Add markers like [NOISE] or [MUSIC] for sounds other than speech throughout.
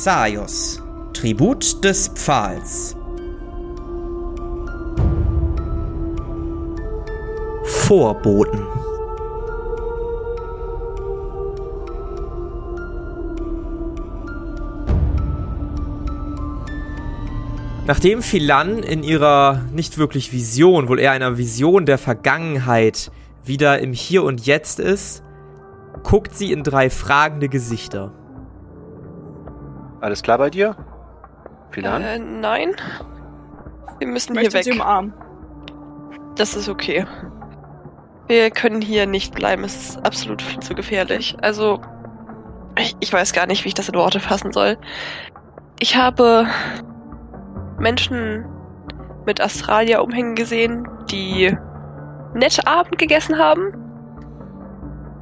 Xaios, Tribut des Pfahls. Vorboten. Nachdem Philan in ihrer nicht wirklich Vision, wohl eher einer Vision der Vergangenheit, wieder im Hier und Jetzt ist, guckt sie in drei fragende Gesichter. Alles klar bei dir? Philan? Äh, nein. Wir müssen Ich hier möchte sie weg. umarmen. Das ist okay. Wir können hier nicht bleiben. Es ist absolut viel zu gefährlich. Also, ich, ich weiß gar nicht, wie ich das in Worte fassen soll. Ich habe Menschen mit Astralia-Umhängen gesehen, die nett Abend gegessen haben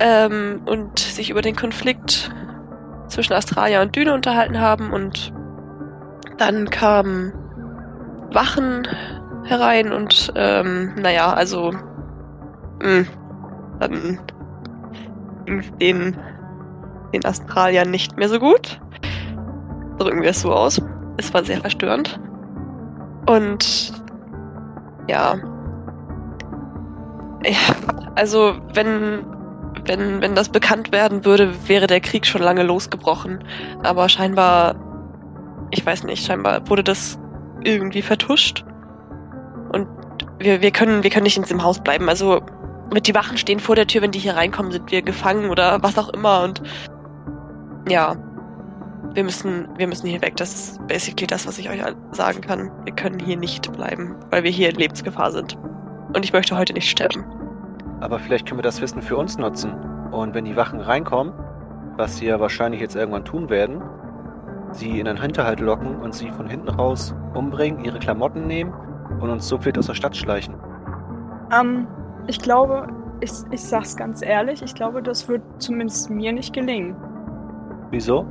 ähm, und sich über den Konflikt zwischen Astralia und Düne unterhalten haben und dann kamen Wachen herein und ähm, naja, also mh, dann ging den, den Astraliern nicht mehr so gut. Drücken wir es so aus. Es war sehr verstörend. Und ja. Ja, Also, wenn, wenn, wenn das bekannt werden würde, wäre der Krieg schon lange losgebrochen. Aber scheinbar, ich weiß nicht, scheinbar wurde das irgendwie vertuscht. Und wir, wir, können, wir können nicht in diesem Haus bleiben. Also, mit die Wachen stehen vor der Tür, wenn die hier reinkommen, sind wir gefangen oder was auch immer. Und ja, wir müssen, wir müssen hier weg. Das ist basically das, was ich euch sagen kann. Wir können hier nicht bleiben, weil wir hier in Lebensgefahr sind. Und ich möchte heute nicht sterben. Aber vielleicht können wir das Wissen für uns nutzen. Und wenn die Wachen reinkommen, was sie ja wahrscheinlich jetzt irgendwann tun werden, sie in einen Hinterhalt locken und sie von hinten raus umbringen, ihre Klamotten nehmen und uns so viel aus der Stadt schleichen. Ähm, ich glaube, ich, ich sag's ganz ehrlich, ich glaube, das wird zumindest mir nicht gelingen. Wieso?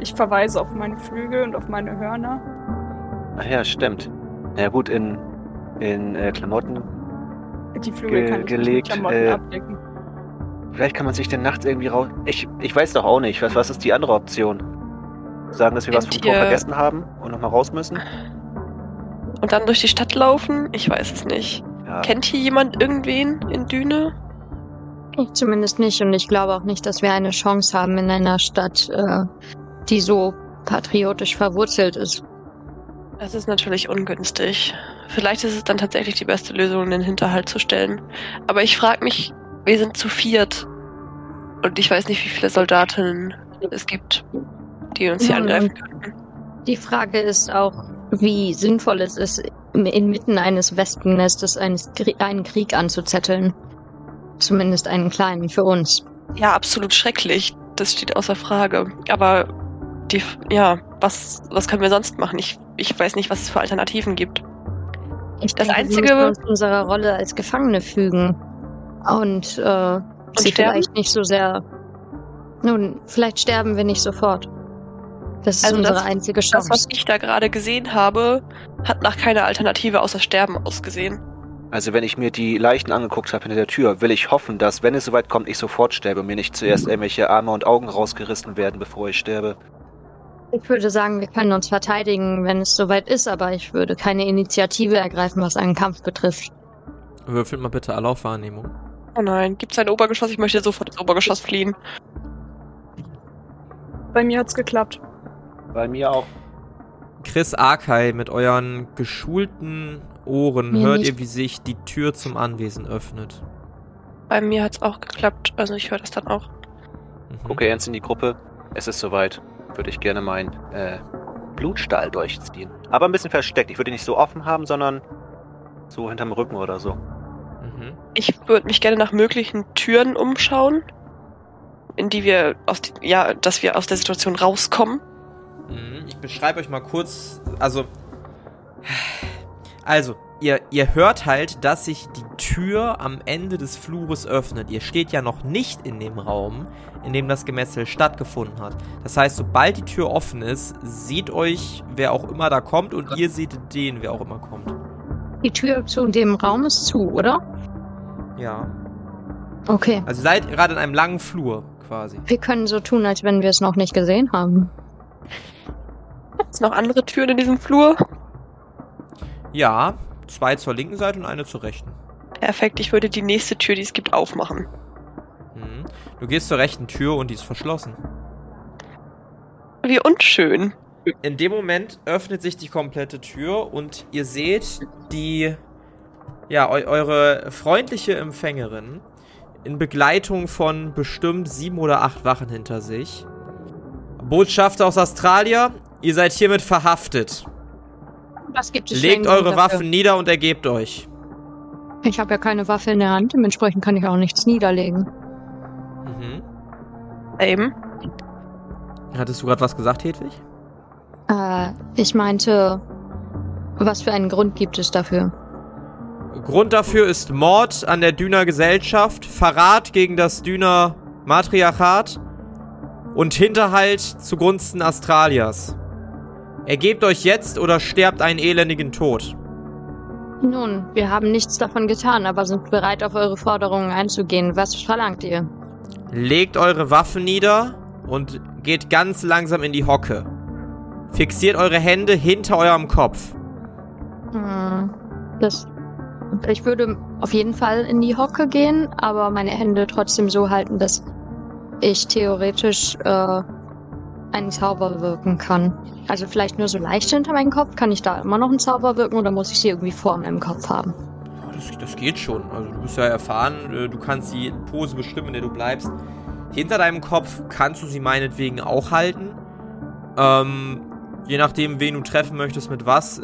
Ich verweise auf meine Flügel und auf meine Hörner. Ach ja, stimmt. Ja gut, in, in äh, Klamotten. Die Flügel Ge- kann ich gelegt, nicht mit Klamotten äh, abdecken. Vielleicht kann man sich denn nachts irgendwie raus. Ich, ich weiß doch auch nicht. Was, was ist die andere Option? Sagen, dass wir was vom Tor vergessen haben und nochmal raus müssen? Und dann durch die Stadt laufen? Ich weiß es nicht. Ja. Kennt hier jemand irgendwen in Düne? Ich zumindest nicht und ich glaube auch nicht, dass wir eine Chance haben in einer Stadt, äh, die so patriotisch verwurzelt ist. Das ist natürlich ungünstig. Vielleicht ist es dann tatsächlich die beste Lösung, den Hinterhalt zu stellen. Aber ich frage mich, wir sind zu viert. Und ich weiß nicht, wie viele Soldatinnen es gibt, die uns hier angreifen könnten. Die Frage ist auch, wie sinnvoll es ist, inmitten eines Wespennestes einen Krieg anzuzetteln. Zumindest einen kleinen für uns. Ja, absolut schrecklich. Das steht außer Frage. Aber die, ja, was, was können wir sonst machen? Ich, ich weiß nicht, was es für Alternativen gibt. Ich Das Einzige- wir müssen uns unserer Rolle als Gefangene fügen. Und, äh, sie sterben? vielleicht nicht so sehr. Nun, vielleicht sterben wir nicht sofort. Das ist Also unsere das- einzige Das, Chance. was ich da gerade gesehen habe, hat nach keiner Alternative außer Sterben ausgesehen. Also wenn ich mir die Leichen angeguckt habe hinter der Tür, will ich hoffen, dass, wenn es soweit kommt, ich sofort sterbe und mir nicht zuerst irgendwelche Arme und Augen rausgerissen werden, bevor ich sterbe. Ich würde sagen, wir können uns verteidigen, wenn es soweit ist, aber ich würde keine Initiative ergreifen, was einen Kampf betrifft. Würfelt mal bitte alle auf Wahrnehmung. Oh nein, gibt's ein Obergeschoss? Ich möchte sofort ins Obergeschoss fliehen. Bei mir hat's geklappt. Bei mir auch. Chris Arkai, mit euren geschulten Ohren Mir hört nicht. ihr, wie sich die Tür zum Anwesen öffnet. Bei mir hat's auch geklappt, also ich höre das dann auch. Mhm. Gucke ernst in die Gruppe. Es ist soweit. Würde ich gerne meinen äh, Blutstahl durchziehen. Aber ein bisschen versteckt. Ich würde ihn nicht so offen haben, sondern so hinterm Rücken oder so. Mhm. Ich würde mich gerne nach möglichen Türen umschauen, in die wir aus, die, ja, dass wir aus der Situation rauskommen. Mhm, Ich beschreibe euch mal kurz, also, also, ihr, ihr hört halt, dass sich die Tür am Ende des Flures öffnet. Ihr steht ja noch nicht in dem Raum, in dem das Gemetzel stattgefunden hat. Das heißt, sobald die Tür offen ist, seht euch, wer auch immer da kommt und ihr seht den, wer auch immer kommt. Die Tür zu dem Raum ist zu, oder? Ja. Okay. Also ihr seid gerade in einem langen Flur, quasi. Wir können so tun, als wenn wir es noch nicht gesehen haben. Gibt noch andere Türen in diesem Flur? Ja, zwei zur linken Seite und eine zur rechten. Perfekt, ich würde die nächste Tür, die es gibt, aufmachen. Mhm. Du gehst zur rechten Tür und die ist verschlossen. Wie unschön. In dem Moment öffnet sich die komplette Tür und ihr seht die, ja, eu eure freundliche Empfängerin in Begleitung von bestimmt sieben oder acht Wachen hinter sich. Botschafter aus Australien, ihr seid hiermit verhaftet. Was gibt es Legt eure dafür? Waffen nieder und ergebt euch. Ich habe ja keine Waffe in der Hand, dementsprechend kann ich auch nichts niederlegen. Mhm. Eben. Hattest du gerade was gesagt, Hedwig? Äh, ich meinte, was für einen Grund gibt es dafür? Grund dafür ist Mord an der Düner Gesellschaft, Verrat gegen das Düner Matriarchat und Hinterhalt zugunsten Astralias. Ergebt euch jetzt oder sterbt einen elendigen Tod. Nun, wir haben nichts davon getan, aber sind bereit, auf eure Forderungen einzugehen. Was verlangt ihr? Legt eure Waffen nieder und geht ganz langsam in die Hocke. Fixiert eure Hände hinter eurem Kopf. Hm, das. Ich würde auf jeden Fall in die Hocke gehen, aber meine Hände trotzdem so halten, dass ich theoretisch äh, einen Zauber wirken kann. Also vielleicht nur so leicht hinter meinem Kopf. Kann ich da immer noch einen Zauber wirken oder muss ich sie irgendwie vor meinem Kopf haben? Das, das geht schon. Also du bist ja erfahren, äh, du kannst die Pose bestimmen, in der du bleibst. Hinter deinem Kopf kannst du sie meinetwegen auch halten. Ähm, je nachdem, wen du treffen möchtest mit was,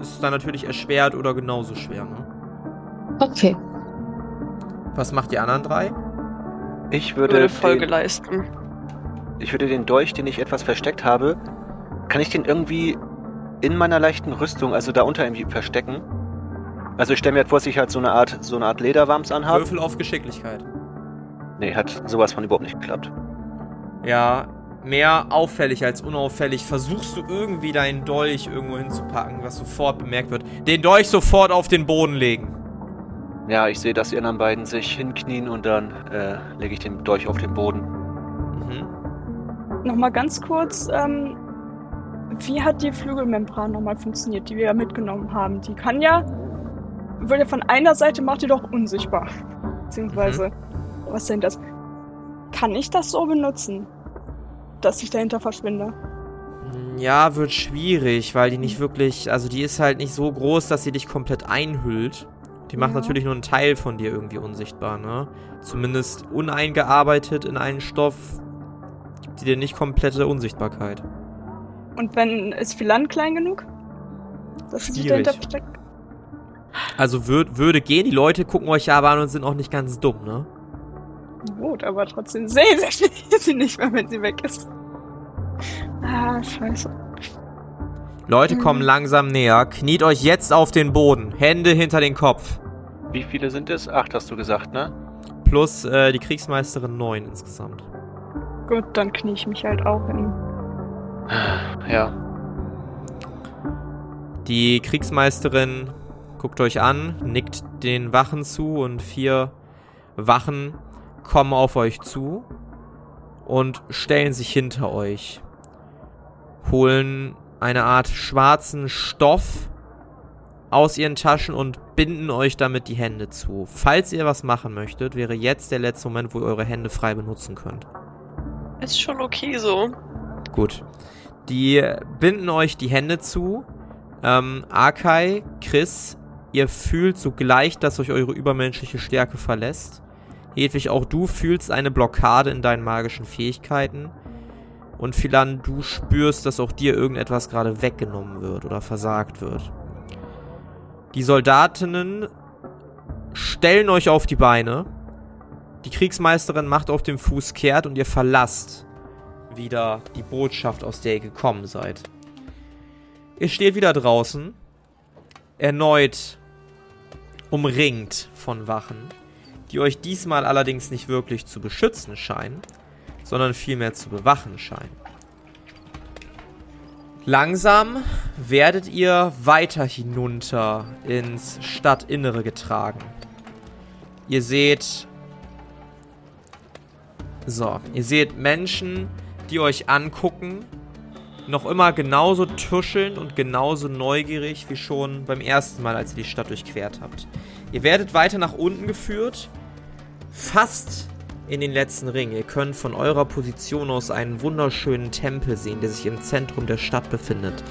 ist es dann natürlich erschwert oder genauso schwer. Ne? Okay. Was macht die anderen drei? Ich würde, Würde Folge den, leisten. Ich würde den Dolch, den ich etwas versteckt habe, kann ich den irgendwie in meiner leichten Rüstung, also da unter irgendwie verstecken? Also ich stelle mir halt vor, dass ich halt so eine Art, so eine Art Lederwams anhabe. Würfel auf Geschicklichkeit. Nee, hat sowas von überhaupt nicht geklappt. Ja, mehr auffällig als unauffällig. Versuchst du irgendwie deinen Dolch irgendwo hinzupacken, was sofort bemerkt wird. Den Dolch sofort auf den Boden legen. Ja, ich sehe, dass die anderen beiden sich hinknien und dann äh, lege ich den Dolch auf den Boden. Mhm. Nochmal ganz kurz, ähm, wie hat die Flügelmembran nochmal funktioniert, die wir ja mitgenommen haben? Die kann ja, würde ja von einer Seite macht die doch unsichtbar. Beziehungsweise, was denn das? Kann ich das so benutzen, dass ich dahinter verschwinde? Ja, wird schwierig, weil die nicht wirklich, also die ist halt nicht so groß, dass sie dich komplett einhüllt. Die macht Ja. natürlich nur einen Teil von dir irgendwie unsichtbar, ne? Zumindest uneingearbeitet in einen Stoff gibt die dir nicht komplette Unsichtbarkeit. Und wenn ist Philan klein genug? Dass sie sich dahinter versteckt? Also würd, würde gehen, die Leute gucken euch ja aber an und sind auch nicht ganz dumm, ne? Gut, aber trotzdem sehen [LAUGHS] sie sie nicht mehr, wenn sie weg ist. Ah, scheiße. Leute Mhm. kommen langsam näher, kniet euch jetzt auf den Boden, Hände hinter den Kopf. Wie viele sind es? Acht hast du gesagt, ne? Plus äh, die Kriegsmeisterin neun insgesamt. Gut, dann knie ich mich halt auch hin. Ja. Die Kriegsmeisterin guckt euch an, nickt den Wachen zu und vier Wachen kommen auf euch zu und stellen sich hinter euch. Holen eine Art schwarzen Stoff aus ihren Taschen und binden euch damit die Hände zu. Falls ihr was machen möchtet, wäre jetzt der letzte Moment, wo ihr eure Hände frei benutzen könnt. Ist schon okay so. Gut. Die binden euch die Hände zu. Ähm, Akai, Chris, ihr fühlt sogleich, dass euch eure übermenschliche Stärke verlässt. Hedwig, auch du fühlst eine Blockade in deinen magischen Fähigkeiten. Und Philan, du spürst, dass auch dir irgendetwas gerade weggenommen wird oder versagt wird. Die Soldatinnen stellen euch auf die Beine. Die Kriegsmeisterin macht auf dem Fuß kehrt und ihr verlasst wieder die Botschaft, aus der ihr gekommen seid. Ihr steht wieder draußen, erneut umringt von Wachen, die euch diesmal allerdings nicht wirklich zu beschützen scheinen, sondern vielmehr zu bewachen scheinen. Langsam werdet ihr weiter hinunter ins Stadtinnere getragen. Ihr seht so, ihr seht Menschen, die euch angucken noch immer genauso tuschelnd und genauso neugierig wie schon beim ersten Mal, als ihr die Stadt durchquert habt. Ihr werdet weiter nach unten geführt, fast in den letzten Ring. Ihr könnt von eurer Position aus einen wunderschönen Tempel sehen, der sich im Zentrum der Stadt befindet.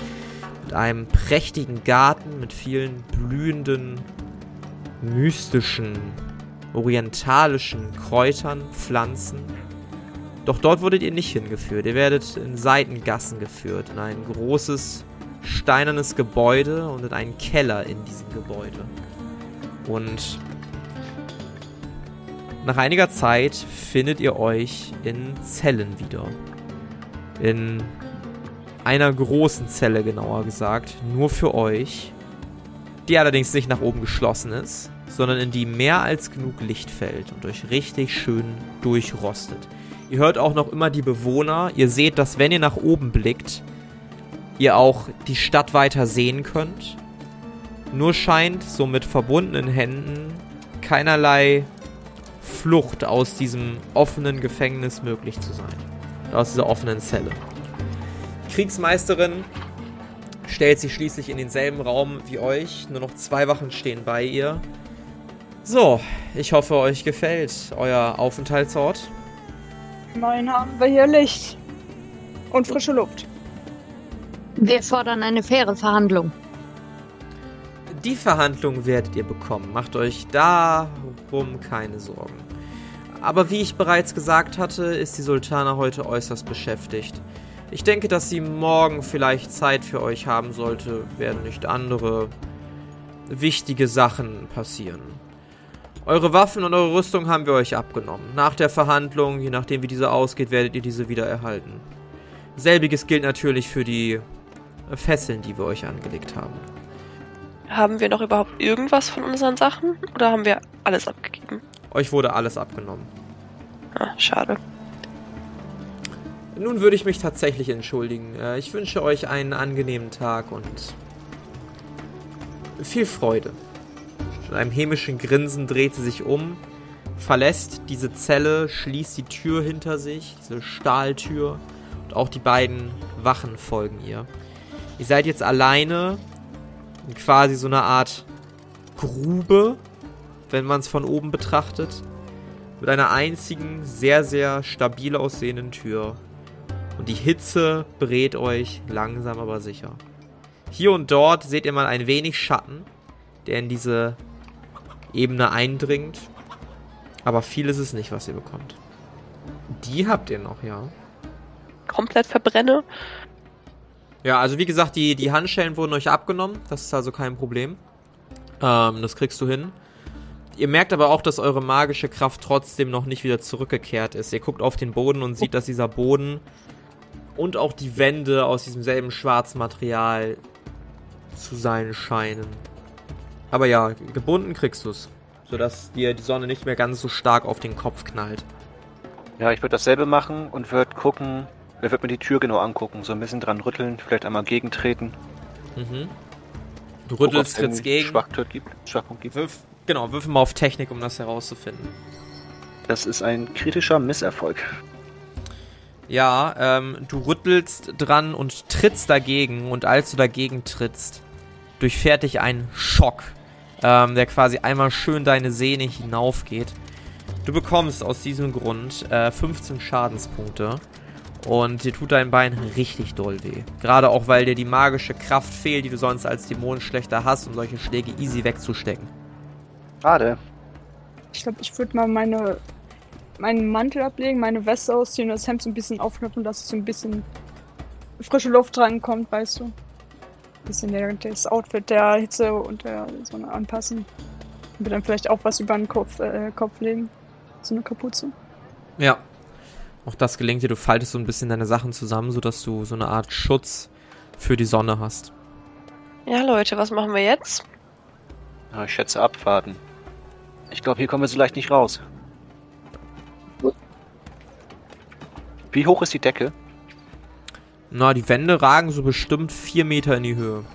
Mit einem prächtigen Garten mit vielen blühenden, mystischen, orientalischen Kräutern, Pflanzen. Doch dort wurdet ihr nicht hingeführt. Ihr werdet in Seitengassen geführt, in ein großes steinernes Gebäude und in einen Keller in diesem Gebäude. Und nach einiger Zeit findet ihr euch in Zellen wieder. In einer großen Zelle genauer gesagt, nur für euch, die allerdings nicht nach oben geschlossen ist, sondern in die mehr als genug Licht fällt und euch richtig schön durchrostet. Ihr hört auch noch immer die Bewohner, ihr seht, dass wenn ihr nach oben blickt, ihr auch die Stadt weiter sehen könnt. Nur scheint so mit verbundenen Händen keinerlei Flucht aus diesem offenen Gefängnis möglich zu sein. Aus dieser offenen Zelle. Die Kriegsmeisterin stellt sich schließlich in denselben Raum wie euch. Nur noch zwei Wachen stehen bei ihr. So, ich hoffe, euch gefällt euer Aufenthaltsort. Immerhin haben wir hier Licht. Und frische Luft. Wir fordern eine faire Verhandlung. Die Verhandlung werdet ihr bekommen. Macht euch darum keine Sorgen. Aber wie ich bereits gesagt hatte, ist die Sultana heute äußerst beschäftigt. Ich denke, dass sie morgen vielleicht Zeit für euch haben sollte, werden nicht andere wichtige Sachen passieren. Eure Waffen und eure Rüstung haben wir euch abgenommen. Nach der Verhandlung, je nachdem wie diese ausgeht, werdet ihr diese wieder erhalten. Selbiges gilt natürlich für die Fesseln, die wir euch angelegt haben. Haben wir noch überhaupt irgendwas von unseren Sachen oder haben wir alles abgegeben? Euch wurde alles abgenommen. Ah, schade. Nun würde ich mich tatsächlich entschuldigen. Äh, Ich wünsche euch einen angenehmen Tag und viel Freude. Mit einem hämischen Grinsen dreht sie sich um, verlässt diese Zelle, schließt die Tür hinter sich, diese Stahltür, und auch die beiden Wachen folgen ihr. Ihr seid jetzt alleine in quasi so einer Art Grube, wenn man es von oben betrachtet, mit einer einzigen, sehr, sehr stabil aussehenden Tür. Und die Hitze berät euch langsam aber sicher. Hier und dort seht ihr mal ein wenig Schatten, der in diese Ebene eindringt. Aber viel ist es nicht, was ihr bekommt. Die habt ihr noch, ja. Komplett verbrenne? Ja, also wie gesagt, die, die Handschellen wurden euch abgenommen. Das ist also kein Problem. Ähm, das kriegst du hin. Ihr merkt aber auch, dass eure magische Kraft trotzdem noch nicht wieder zurückgekehrt ist. Ihr guckt auf den Boden und seht, dass dieser Boden und auch die Wände aus diesem selben Schwarzmaterial zu sein scheinen. Aber ja, gebunden kriegst du's. Sodass dir die Sonne nicht mehr ganz so stark auf den Kopf knallt. Ja, ich würde dasselbe machen und würde gucken, er wird mir die Tür genau angucken, so ein bisschen dran rütteln, vielleicht einmal gegentreten. Mhm. Du rüttelst jetzt gegen. Schwachpunkt gibt. Schwachpunkt gibt. Wirf, genau, wirf mal auf Technik, um das herauszufinden. Das ist ein kritischer Misserfolg. Ja, ähm, du rüttelst dran und trittst dagegen und als du dagegen trittst, durchfährt dich ein Schock, ähm, der quasi einmal schön deine Sehne hinaufgeht. Du bekommst aus diesem Grund äh, 15 Schadenspunkte und dir tut dein Bein richtig doll weh. Gerade auch, weil dir die magische Kraft fehlt, die du sonst als Dämon schlechter hast, um solche Schläge easy wegzustecken. Schade. Ich glaube, ich würde mal meine, meinen Mantel ablegen, meine Weste ausziehen und das Hemd so ein bisschen aufknöpfen, dass so ein bisschen frische Luft reinkommt, weißt du. Ein bisschen der, das Outfit der Hitze und der Sonne anpassen. Und dann vielleicht auch was über den Kopf, äh, Kopf legen. So eine Kapuze. Ja. Auch das gelingt dir. Du faltest so ein bisschen deine Sachen zusammen, sodass du so eine Art Schutz für die Sonne hast. Ja, Leute, was machen wir jetzt? Ja, ich schätze abwarten. Ich glaube, hier kommen wir so leicht nicht raus. Wie hoch ist die Decke? Na, die Wände ragen so bestimmt vier Meter in die Höhe.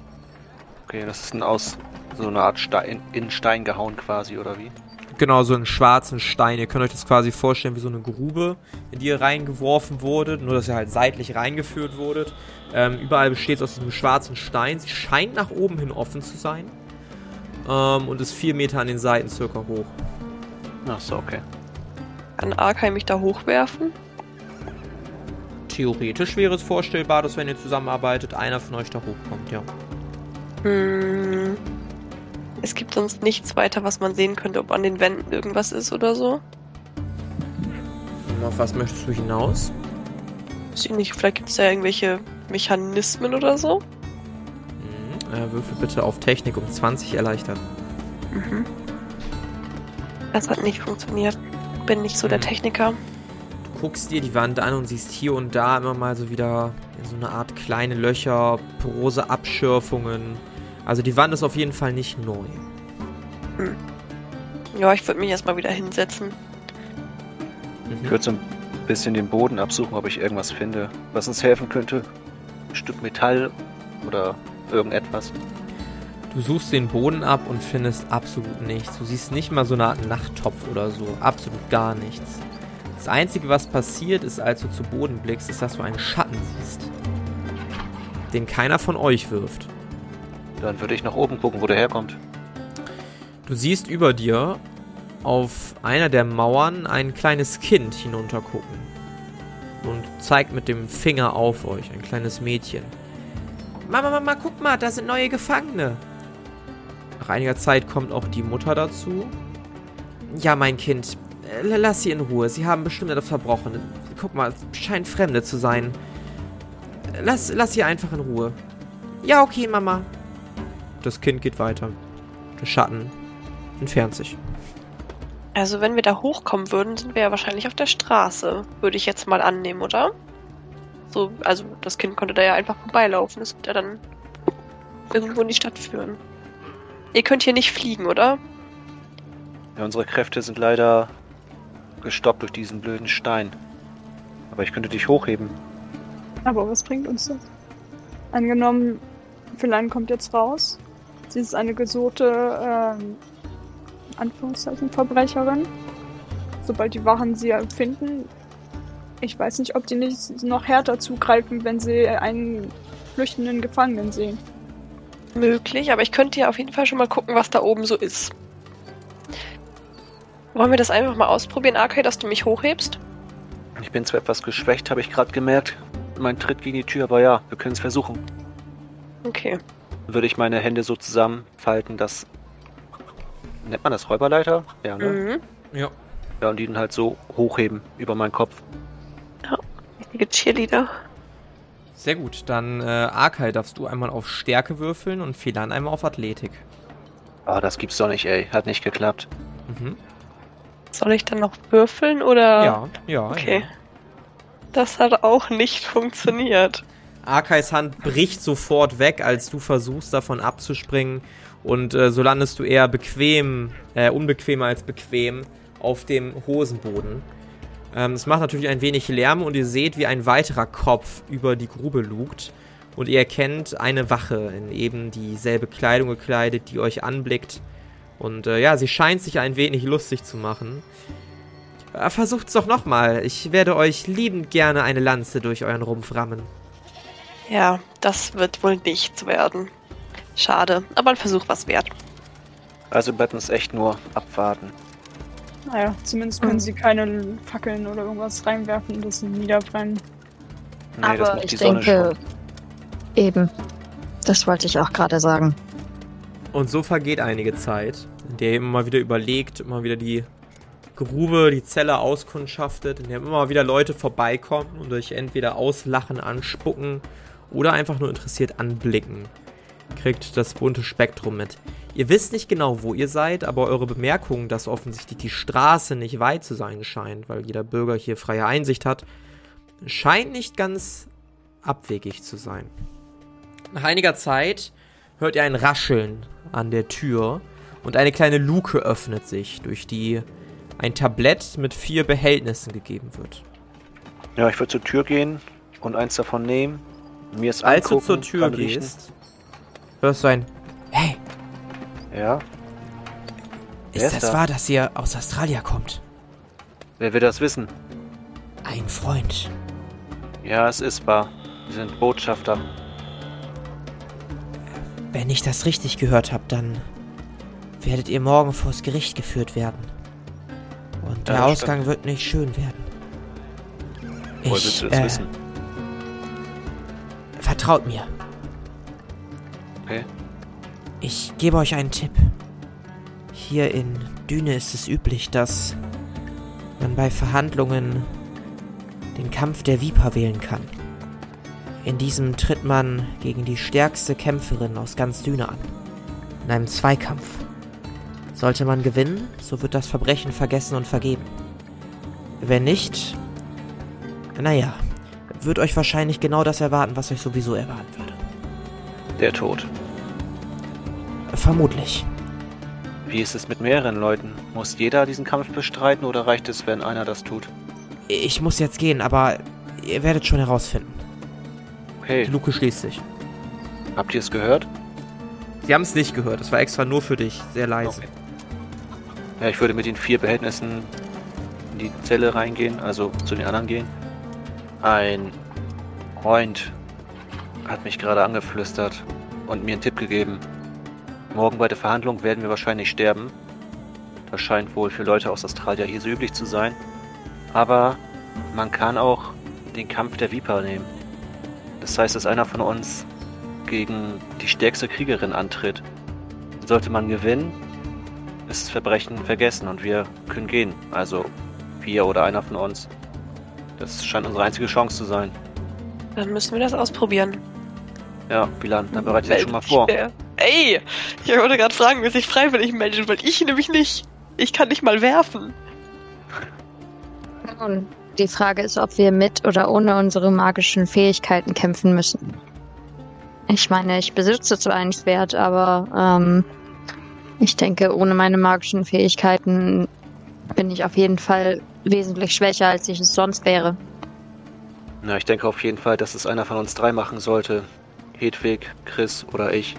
Okay, das ist ein aus so eine Art Stein, in Stein gehauen quasi, oder wie? genau so einen schwarzen Stein. Ihr könnt euch das quasi vorstellen wie so eine Grube, in die ihr reingeworfen wurdet, nur dass ihr halt seitlich reingeführt wurdet. Ähm, überall besteht es aus diesem schwarzen Stein. Sie scheint nach oben hin offen zu sein. Ähm, und ist vier Meter an den Seiten circa hoch. Ach so, okay. Kann Arkai mich da hochwerfen? Theoretisch wäre es vorstellbar, dass wenn ihr zusammenarbeitet, einer von euch da hochkommt, ja. Hm. Es gibt sonst nichts weiter, was man sehen könnte, ob an den Wänden irgendwas ist oder so. Auf was möchtest du hinaus? Weiß ich nicht, vielleicht gibt es da irgendwelche Mechanismen oder so. Mhm. Äh, würfel bitte auf Technik um 20 erleichtern. Mhm. Das hat nicht funktioniert. Bin nicht so der Mhm. Techniker. Du guckst dir die Wand an und siehst hier und da immer mal so wieder so eine Art kleine Löcher, porose Abschürfungen. Also die Wand ist auf jeden Fall nicht neu. Ja, ich würde mich erstmal wieder hinsetzen. Mhm. Ich würde so ein bisschen den Boden absuchen, ob ich irgendwas finde, was uns helfen könnte. Ein Stück Metall oder irgendetwas. Du suchst den Boden ab und findest absolut nichts. Du siehst nicht mal so eine Art Nachttopf oder so. Absolut gar nichts. Das Einzige, was passiert ist, als du zu Boden blickst, ist, dass du einen Schatten siehst. Den keiner von euch wirft. Dann würde ich nach oben gucken, wo der herkommt. Du siehst über dir auf einer der Mauern ein kleines Kind hinuntergucken. Und zeigt mit dem Finger auf euch, ein kleines Mädchen. Mama, Mama, guck mal, da sind neue Gefangene. Nach einiger Zeit kommt auch die Mutter dazu. Ja, mein Kind, lass sie in Ruhe. Sie haben bestimmt etwas verbrochen. Guck mal, es scheint Fremde zu sein. Lass, lass sie einfach in Ruhe. Ja, okay, Mama. Das Kind geht weiter. Der Schatten entfernt sich. Also wenn wir da hochkommen würden, sind wir ja wahrscheinlich auf der Straße. Würde ich jetzt mal annehmen, oder? So, also das Kind konnte da ja einfach vorbeilaufen. Das wird ja dann irgendwo in die Stadt führen. Ihr könnt hier nicht fliegen, oder? Ja, unsere Kräfte sind leider gestoppt durch diesen blöden Stein. Aber ich könnte dich hochheben. Aber was bringt uns das? Angenommen, Philan kommt jetzt raus. Sie ist eine gesuchte, ähm, Anführungszeichen, Verbrecherin. Sobald die Wachen sie finden, ich weiß nicht, ob die nicht noch härter zugreifen, wenn sie einen flüchtenden Gefangenen sehen. Möglich, aber ich könnte ja auf jeden Fall schon mal gucken, was da oben so ist. Wollen wir das einfach mal ausprobieren, Arcade, dass du mich hochhebst? Ich bin zwar etwas geschwächt, habe ich gerade gemerkt. Mein Tritt gegen die Tür, aber ja, wir können es versuchen. Okay. Dann würde ich meine Hände so zusammenfalten, dass. Nennt man das Räuberleiter? Ja, ne? Mhm. Ja. Ja, und die dann halt so hochheben über meinen Kopf. Richtige Cheerleader. Sehr gut. Dann, äh, Arkai, darfst du einmal auf Stärke würfeln und Phelan einmal auf Athletik. Ah, das gibt's doch nicht, ey. Hat nicht geklappt. Mhm. Soll ich dann noch würfeln oder? Ja, ja. Okay. Ja. Das hat auch nicht funktioniert. Arkais Hand bricht sofort weg, als du versuchst, davon abzuspringen. Und äh, so landest du eher bequem, äh, unbequemer als bequem auf dem Hosenboden. Ähm, es macht natürlich ein wenig Lärm und ihr seht, wie ein weiterer Kopf über die Grube lugt. Und ihr erkennt eine Wache in eben dieselbe Kleidung gekleidet, die euch anblickt. Und äh, ja, sie scheint sich ein wenig lustig zu machen. Äh, versucht's doch nochmal. Ich werde euch liebend gerne eine Lanze durch euren Rumpf rammen. Ja, das wird wohl nichts werden. Schade, aber ein Versuch was wert. Also bleibt uns echt nur abwarten. Naja, zumindest können Mhm. sie keine Fackeln oder irgendwas reinwerfen und das niederbrennen. Nee, das Aber macht ich die Sonne denke, schon. eben. Das wollte ich auch gerade sagen. Und so vergeht einige Zeit, der ihr immer mal wieder überlegt, immer wieder die Grube, die Zelle auskundschaftet, in der immer wieder Leute vorbeikommen und euch entweder auslachen, anspucken oder einfach nur interessiert anblicken. Kriegt das bunte Spektrum mit. Ihr wisst nicht genau, wo ihr seid, aber eure Bemerkung, dass offensichtlich die Straße nicht weit zu sein scheint, weil jeder Bürger hier freie Einsicht hat, scheint nicht ganz abwegig zu sein. Nach einiger Zeit hört ihr ein Rascheln an der Tür und eine kleine Luke öffnet sich, durch die ein Tablett mit vier Behältnissen gegeben wird. Ja, ich würde zur Tür gehen und eins davon nehmen. Mir es Als du zur Tür gehst, hörst du ein Hey, Ja. Ist ist das da? wahr, dass ihr aus Australien kommt? Wer will das wissen? Ein Freund. Ja, es ist wahr. Wir sind Botschafter. Wenn ich das richtig gehört habe, dann werdet ihr morgen vors Gericht geführt werden. Und der Ja, Ausgang wird nicht schön werden. Woher willst du das äh, wissen? Vertraut mir. Okay. Ich gebe euch einen Tipp. Hier in Düne ist es üblich, dass man bei Verhandlungen den Kampf der Viper wählen kann. In diesem tritt man gegen die stärkste Kämpferin aus ganz Düne an. In einem Zweikampf. Sollte man gewinnen, so wird das Verbrechen vergessen und vergeben. Wenn nicht, naja, wird euch wahrscheinlich genau das erwarten, was euch sowieso erwarten würde. Der Tod. Vermutlich. Wie ist es mit mehreren Leuten? Muss jeder diesen Kampf bestreiten oder reicht es, wenn einer das tut? Ich muss jetzt gehen, aber ihr werdet schon herausfinden. Okay, Die Luke schließt sich. habt ihr es gehört? Sie haben es nicht gehört. Das war extra nur für dich. Sehr leise. Okay. Ja, ich würde mit den vier Behältnissen in die Zelle reingehen, also zu den anderen gehen. Ein Freund hat mich gerade angeflüstert und mir einen Tipp gegeben. Morgen bei der Verhandlung werden wir wahrscheinlich sterben. Das scheint wohl für Leute aus Australien hier so üblich zu sein. Aber man kann auch den Kampf der Viper nehmen. Das heißt, dass einer von uns gegen die stärkste Kriegerin antritt. Sollte man gewinnen, ist das Verbrechen vergessen und wir können gehen. Also wir oder einer von uns. Das scheint unsere einzige Chance zu sein. Dann müssen wir das ausprobieren. Ja, Bilan, dann bereite ich das schon mal vor. Ey, ich wollte gerade fragen, wer sich freiwillig meldet, weil ich nämlich nicht. Ich kann nicht mal werfen. Nun, die Frage ist, ob wir mit oder ohne unsere magischen Fähigkeiten kämpfen müssen. Ich meine, ich besitze zwar ein Schwert, aber ähm, ich denke, ohne meine magischen Fähigkeiten bin ich auf jeden Fall wesentlich schwächer, als ich es sonst wäre. Na, ich denke auf jeden Fall, dass es einer von uns drei machen sollte. Hedwig, Chris oder ich.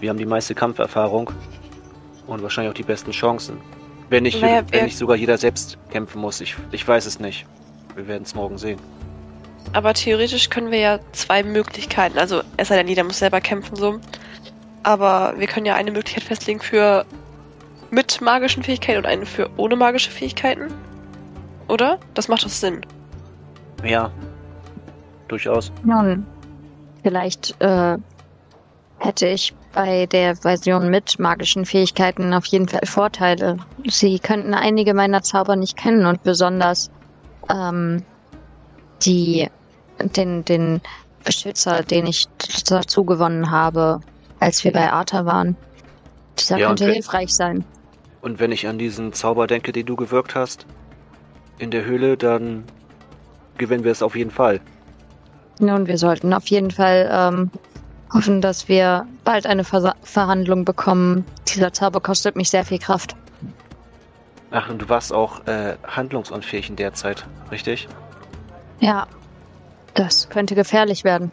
Wir haben die meiste Kampferfahrung und wahrscheinlich auch die besten Chancen. Wenn nicht, Naja, wenn nicht sogar jeder selbst kämpfen muss. Ich, ich weiß es nicht. Wir werden es morgen sehen. Aber theoretisch können wir ja zwei Möglichkeiten, also es sei denn, jeder muss selber kämpfen so. Aber wir können ja eine Möglichkeit festlegen für mit magischen Fähigkeiten und eine für ohne magische Fähigkeiten. Oder? Das macht doch Sinn. Ja, durchaus. Nun, vielleicht äh, hätte ich bei der Version mit magischen Fähigkeiten auf jeden Fall Vorteile. Sie könnten einige meiner Zauber nicht kennen und besonders ähm, die den den Beschützer, den ich dazu gewonnen habe, als wir bei Arthur waren. Dieser Ja, könnte wenn- hilfreich sein. Und wenn ich an diesen Zauber denke, den du gewirkt hast, in der Höhle, dann gewinnen wir es auf jeden Fall. Nun, wir sollten auf jeden Fall ähm, hoffen, dass wir bald eine Versa Verhandlung bekommen. Dieser Zauber kostet mich sehr viel Kraft. Ach, und du warst auch äh, handlungsunfähig in der Zeit, richtig? Ja, das könnte gefährlich werden.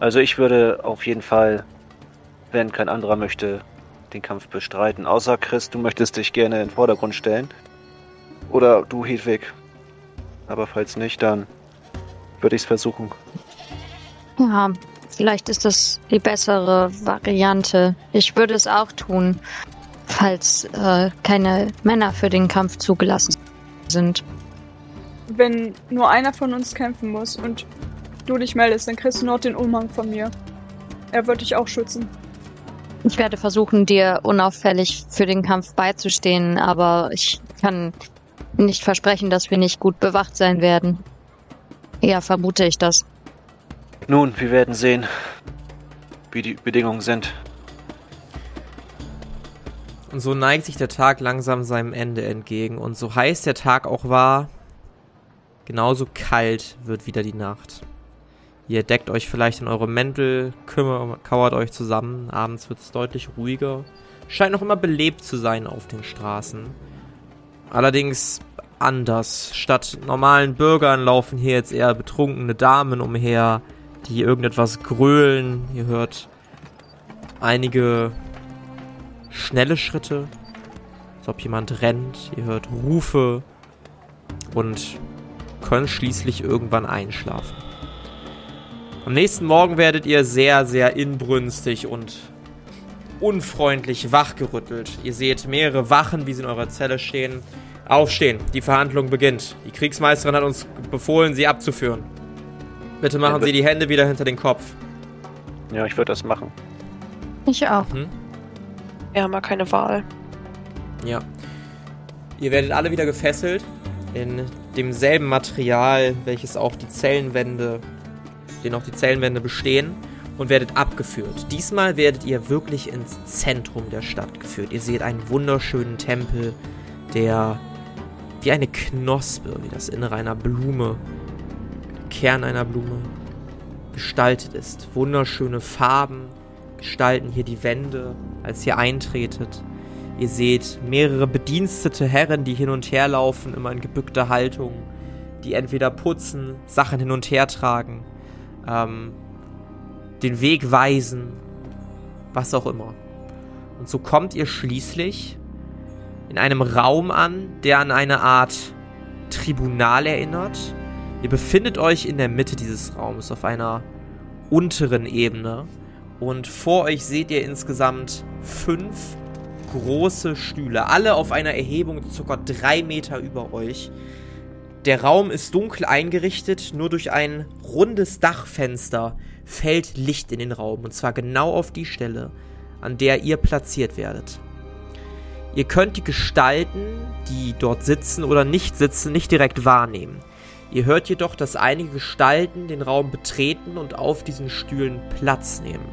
Also ich würde auf jeden Fall, wenn kein anderer möchte, den Kampf bestreiten. Außer Chris, du möchtest dich gerne in den Vordergrund stellen. Oder du, Hedwig. Aber falls nicht, dann würde ich es versuchen. Ja, vielleicht ist das die bessere Variante. Ich würde es auch tun, falls äh, keine Männer für den Kampf zugelassen sind. Wenn nur einer von uns kämpfen muss und du dich meldest, dann kriegst du noch den Umhang von mir. Er wird dich auch schützen. Ich werde versuchen, dir unauffällig für den Kampf beizustehen, aber ich kann nicht versprechen, dass wir nicht gut bewacht sein werden. Ja, vermute ich das. Nun, wir werden sehen, wie die Bedingungen sind. Und so neigt sich der Tag langsam seinem Ende entgegen. Und so heiß der Tag auch war, genauso kalt wird wieder die Nacht. Ihr deckt euch vielleicht in eure Mäntel, kümmert, kauert euch zusammen. Abends wird es deutlich ruhiger. Scheint noch immer belebt zu sein auf den Straßen. Allerdings anders. Statt normalen Bürgern laufen hier jetzt eher betrunkene Damen umher, die irgendetwas grölen. Ihr hört einige schnelle Schritte, als ob jemand rennt. Ihr hört Rufe und könnt schließlich irgendwann einschlafen. Am nächsten Morgen werdet ihr sehr, sehr inbrünstig und unfreundlich wachgerüttelt. Ihr seht mehrere Wachen, wie sie in eurer Zelle stehen. Aufstehen, die Verhandlung beginnt. Die Kriegsmeisterin hat uns befohlen, sie abzuführen. Bitte machen Sie die Hände wieder hinter den Kopf. Ja, ich würde das machen. Ich auch. Mhm. Wir haben ja keine Wahl. Ja. Ihr werdet alle wieder gefesselt in demselben Material, welches auch die Zellenwände, den auch die Zellenwände bestehen und werdet abgeführt. Diesmal werdet ihr wirklich ins Zentrum der Stadt geführt. Ihr seht einen wunderschönen Tempel, der wie eine Knospe, wie das Innere einer Blume, Kern einer Blume gestaltet ist. Wunderschöne Farben gestalten hier die Wände, als ihr eintretet. Ihr seht mehrere bedienstete Herren, die hin und her laufen, immer in gebückter Haltung, die entweder putzen, Sachen hin und her tragen, ähm, den Weg weisen, was auch immer. Und so kommt ihr schließlich in einem Raum an, der an eine Art Tribunal erinnert. Ihr befindet euch in der Mitte dieses Raums auf einer unteren Ebene und vor euch seht ihr insgesamt fünf große Stühle, alle auf einer Erhebung ca. drei Meter über euch. Der Raum ist dunkel eingerichtet, nur durch ein rundes Dachfenster fällt Licht in den Raum und zwar genau auf die Stelle, an der ihr platziert werdet. Ihr könnt die Gestalten, die dort sitzen oder nicht sitzen, nicht direkt wahrnehmen. Ihr hört jedoch, dass einige Gestalten den Raum betreten und auf diesen Stühlen Platz nehmen.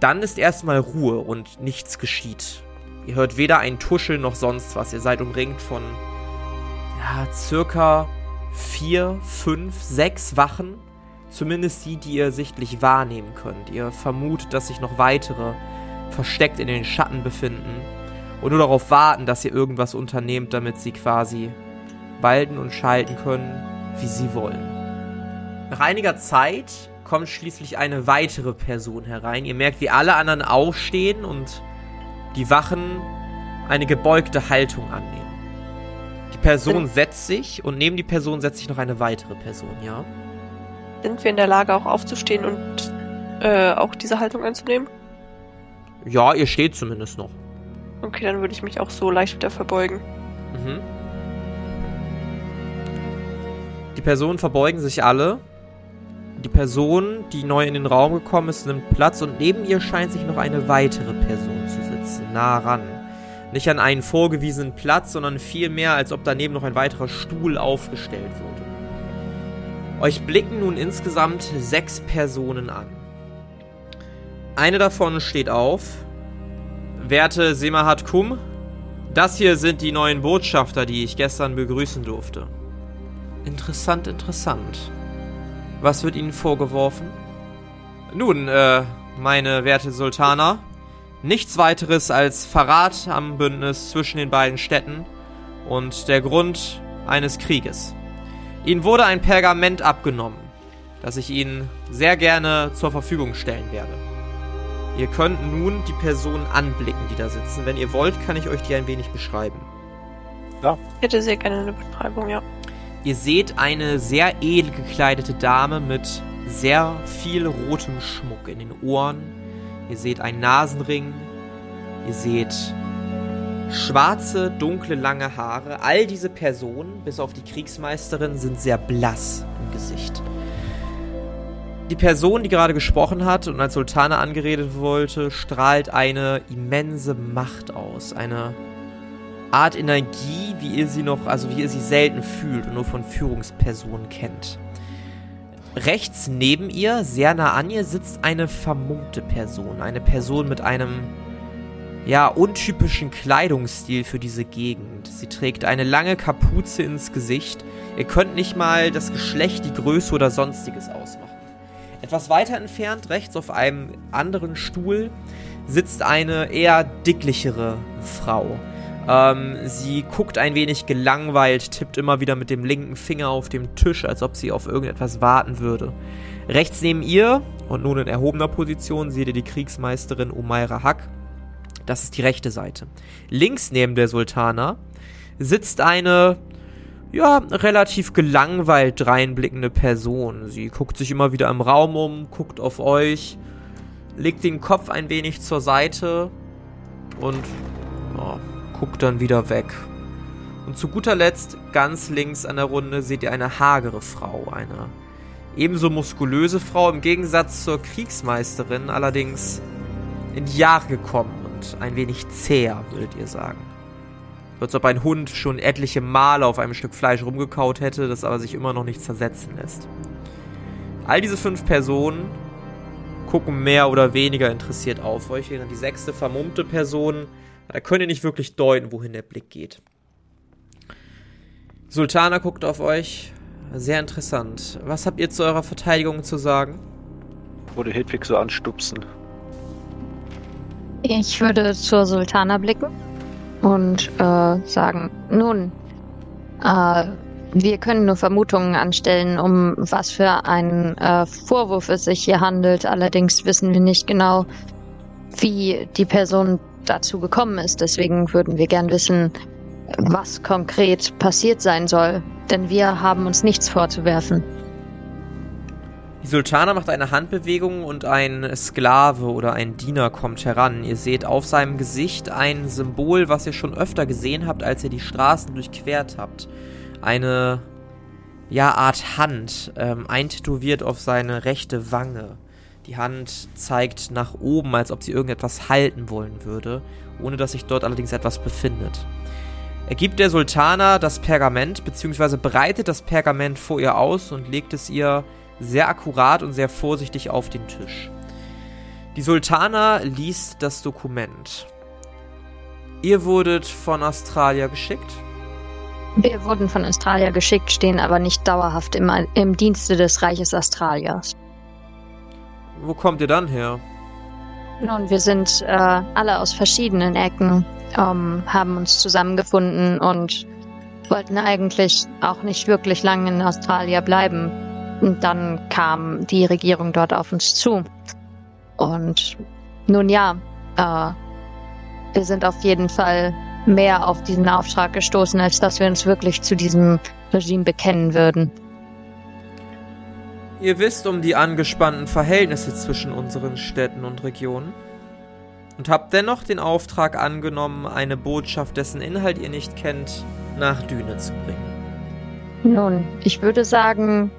Dann ist erstmal Ruhe und nichts geschieht. Ihr hört weder ein Tuscheln noch sonst was. Ihr seid umringt von ja, circa vier, fünf, sechs Wachen. Zumindest die, die ihr sichtlich wahrnehmen könnt. Ihr vermutet, dass sich noch weitere versteckt in den Schatten befinden und nur darauf warten, dass ihr irgendwas unternehmt, damit sie quasi walten und schalten können, wie sie wollen. Nach einiger Zeit kommt schließlich eine weitere Person herein. Ihr merkt, wie alle anderen aufstehen und die Wachen eine gebeugte Haltung annehmen. Die Person setzt sich und neben die Person setzt sich noch eine weitere Person, ja? Sind wir in der Lage, auch aufzustehen und äh, auch diese Haltung einzunehmen? Ja, ihr steht zumindest noch. Okay, dann würde ich mich auch so leicht wieder verbeugen. Mhm. Die Personen verbeugen sich alle. Die Person, die neu in den Raum gekommen ist, nimmt Platz und neben ihr scheint sich noch eine weitere Person zu sitzen, nah ran. Nicht an einen vorgewiesenen Platz, sondern vielmehr, als ob daneben noch ein weiterer Stuhl aufgestellt wurde. Euch blicken nun insgesamt sechs Personen an. Eine davon steht auf. Werte Semahat Kum, das hier sind die neuen Botschafter, die ich gestern begrüßen durfte. Interessant, interessant. Was wird Ihnen vorgeworfen? Nun, äh, meine werte Sultana, nichts weiteres als Verrat am Bündnis zwischen den beiden Städten und der Grund eines Krieges. Ihnen wurde ein Pergament abgenommen, das ich Ihnen sehr gerne zur Verfügung stellen werde. Ihr könnt nun die Personen anblicken, die da sitzen. Wenn ihr wollt, kann ich euch die ein wenig beschreiben. Ich hätte sehr gerne eine Beschreibung, ja. Ihr seht eine sehr edel gekleidete Dame mit sehr viel rotem Schmuck in den Ohren. Ihr seht einen Nasenring. Ihr seht schwarze, dunkle, lange Haare. All diese Personen, bis auf die Kriegsmeisterin, sind sehr blass im Gesicht. Die Person, die gerade gesprochen hat und als Sultane angeredet wollte, strahlt eine immense Macht aus. Eine Art Energie, wie ihr sie noch, also wie ihr sie selten fühlt und nur von Führungspersonen kennt. Rechts neben ihr, sehr nah an ihr, sitzt eine vermummte Person. Eine Person mit einem, ja, untypischen Kleidungsstil für diese Gegend. Sie trägt eine lange Kapuze ins Gesicht. Ihr könnt nicht mal das Geschlecht, die Größe oder sonstiges ausmachen. Etwas weiter entfernt, rechts auf einem anderen Stuhl, sitzt eine eher dicklichere Frau. Ähm, sie guckt ein wenig gelangweilt, tippt immer wieder mit dem linken Finger auf dem Tisch, als ob sie auf irgendetwas warten würde. Rechts neben ihr und nun in erhobener Position seht ihr die Kriegsmeisterin Umaira Hack. Das ist die rechte Seite. Links neben der Sultana sitzt eine, ja, relativ gelangweilt reinblickende Person. Sie guckt sich immer wieder im Raum um, guckt auf euch, legt den Kopf ein wenig zur Seite und ja, guckt dann wieder weg. Und zu guter Letzt, ganz links an der Runde, seht ihr eine hagere Frau, eine ebenso muskulöse Frau, im Gegensatz zur Kriegsmeisterin, allerdings in die Jahre gekommen und ein wenig zäher, würdet ihr sagen. Als ob ein Hund schon etliche Male auf einem Stück Fleisch rumgekaut hätte, das aber sich immer noch nicht zersetzen lässt. All diese fünf Personen gucken mehr oder weniger interessiert auf euch, während die sechste vermummte Person, da könnt ihr nicht wirklich deuten, wohin der Blick geht. Sultana guckt auf euch. Sehr interessant. Was habt ihr zu eurer Verteidigung zu sagen? Würde Hedwig so anstupsen. Ich würde zur Sultana blicken und äh, sagen, nun, äh, wir können nur Vermutungen anstellen, um was für einen äh, Vorwurf es sich hier handelt. Allerdings wissen wir nicht genau, wie die Person dazu gekommen ist. Deswegen würden wir gern wissen, was konkret passiert sein soll. Denn wir haben uns nichts vorzuwerfen. Die Sultana macht eine Handbewegung und ein Sklave oder ein Diener kommt heran. Ihr seht auf seinem Gesicht ein Symbol, was ihr schon öfter gesehen habt, als ihr die Straßen durchquert habt. Eine, ja, Art Hand, ähm, eintätowiert auf seine rechte Wange. Die Hand zeigt nach oben, als ob sie irgendetwas halten wollen würde, ohne dass sich dort allerdings etwas befindet. Er gibt der Sultana das Pergament, beziehungsweise breitet das Pergament vor ihr aus und legt es ihr sehr akkurat und sehr vorsichtig auf den Tisch. Die Sultana liest das Dokument. Ihr wurdet von Australia geschickt? Wir wurden von Australia geschickt, stehen aber nicht dauerhaft im, im Dienste des Reiches Australiers. Wo kommt ihr dann her? Nun, wir sind äh, alle aus verschiedenen Ecken, ähm, haben uns zusammengefunden und wollten eigentlich auch nicht wirklich lange in Australien bleiben. Und dann kam die Regierung dort auf uns zu. Und nun ja, äh, wir sind auf jeden Fall mehr auf diesen Auftrag gestoßen, als dass wir uns wirklich zu diesem Regime bekennen würden. Ihr wisst um die angespannten Verhältnisse zwischen unseren Städten und Regionen und habt dennoch den Auftrag angenommen, eine Botschaft, dessen Inhalt ihr nicht kennt, nach Düne zu bringen. Nun, ich würde sagen,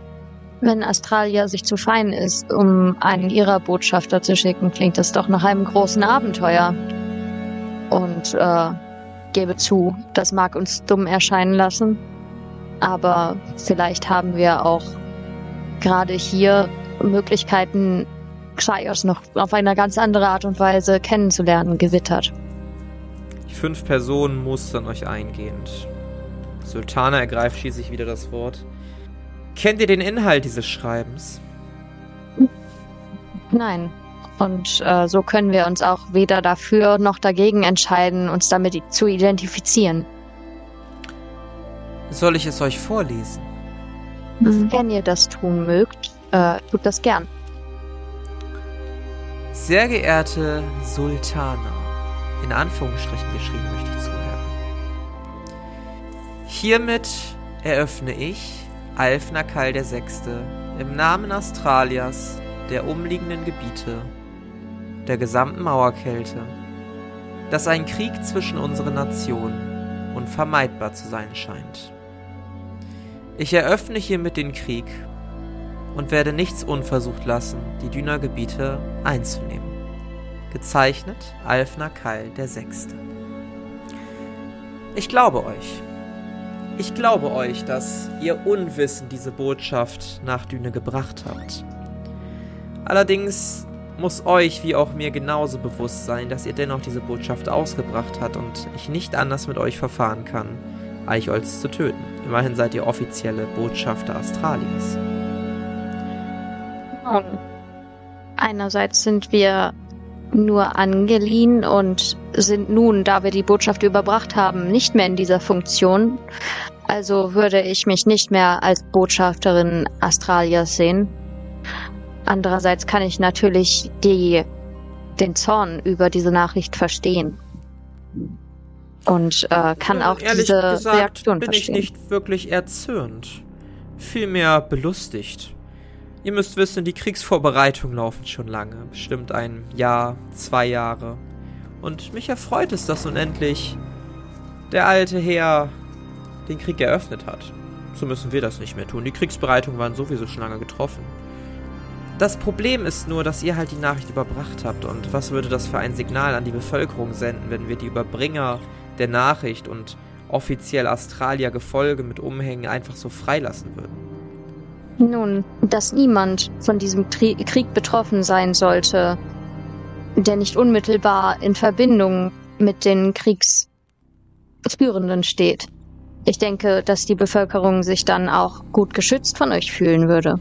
wenn Astralia sich zu fein ist, um einen ihrer Botschafter zu schicken, klingt das doch nach einem großen Abenteuer. Und äh, gebe zu, das mag uns dumm erscheinen lassen, aber vielleicht haben wir auch gerade hier Möglichkeiten, Xaios noch auf eine ganz andere Art und Weise kennenzulernen, gewittert. Die fünf Personen mustern euch eingehend. Sultana ergreift schließlich wieder das Wort. Kennt ihr den Inhalt dieses Schreibens? Nein. Und äh, so können wir uns auch weder dafür noch dagegen entscheiden, uns damit zu identifizieren. Soll ich es euch vorlesen? Wenn ihr das tun mögt, äh, tut das gern. Sehr geehrte Sultana, in Anführungsstrichen geschrieben möchte ich zumerken. Hiermit eröffne ich, Alfnakal VI., im Namen Australias, der umliegenden Gebiete, der gesamten Mauerkälte, dass ein Krieg zwischen unseren Nationen unvermeidbar zu sein scheint. Ich eröffne hiermit den Krieg und werde nichts unversucht lassen, die Dünergebiete einzunehmen. Gezeichnet Alfner Keil der Sechste. Ich glaube euch. Ich glaube euch, dass ihr unwissend diese Botschaft nach Düne gebracht habt. Allerdings muss euch wie auch mir genauso bewusst sein, dass ihr dennoch diese Botschaft ausgebracht habt und ich nicht anders mit euch verfahren kann, Eichholz zu töten. Immerhin seid ihr offizielle Botschafter Australiens. Einerseits sind wir nur angeliehen und sind nun, da wir die Botschaft überbracht haben, nicht mehr in dieser Funktion. Also würde ich mich nicht mehr als Botschafterin Australias sehen. Andererseits kann ich natürlich die den Zorn über diese Nachricht verstehen. Und äh, kann auch ehrlich diese gesagt, Reaktion bin verstehen. ich nicht wirklich erzürnt. Vielmehr belustigt. Ihr müsst wissen, die Kriegsvorbereitungen laufen schon lange. Bestimmt ein Jahr, zwei Jahre. Und mich erfreut es, dass nun endlich der alte Herr den Krieg eröffnet hat. So müssen wir das nicht mehr tun. Die Kriegsbereitungen waren sowieso schon lange getroffen. Das Problem ist nur, dass ihr halt die Nachricht überbracht habt. Und was würde das für ein Signal an die Bevölkerung senden, wenn wir die Überbringer der Nachricht und offiziell Australia Gefolge mit Umhängen einfach so freilassen würden? Nun, dass niemand von diesem Krieg betroffen sein sollte, der nicht unmittelbar in Verbindung mit den Kriegsführenden steht. Ich denke, dass die Bevölkerung sich dann auch gut geschützt von euch fühlen würde.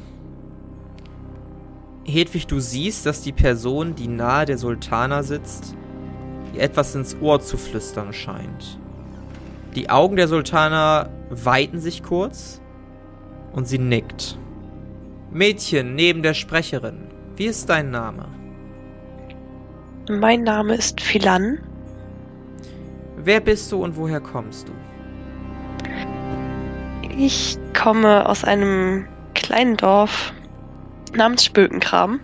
Hedwig, du siehst, dass die Person, die nahe der Sultana sitzt, ihr etwas ins Ohr zu flüstern scheint. Die Augen der Sultana weiten sich kurz und sie nickt. Mädchen neben der Sprecherin, wie ist dein Name? Mein Name ist Philan. Wer bist du und woher kommst du? Ich komme aus einem kleinen Dorf namens Spökenkram.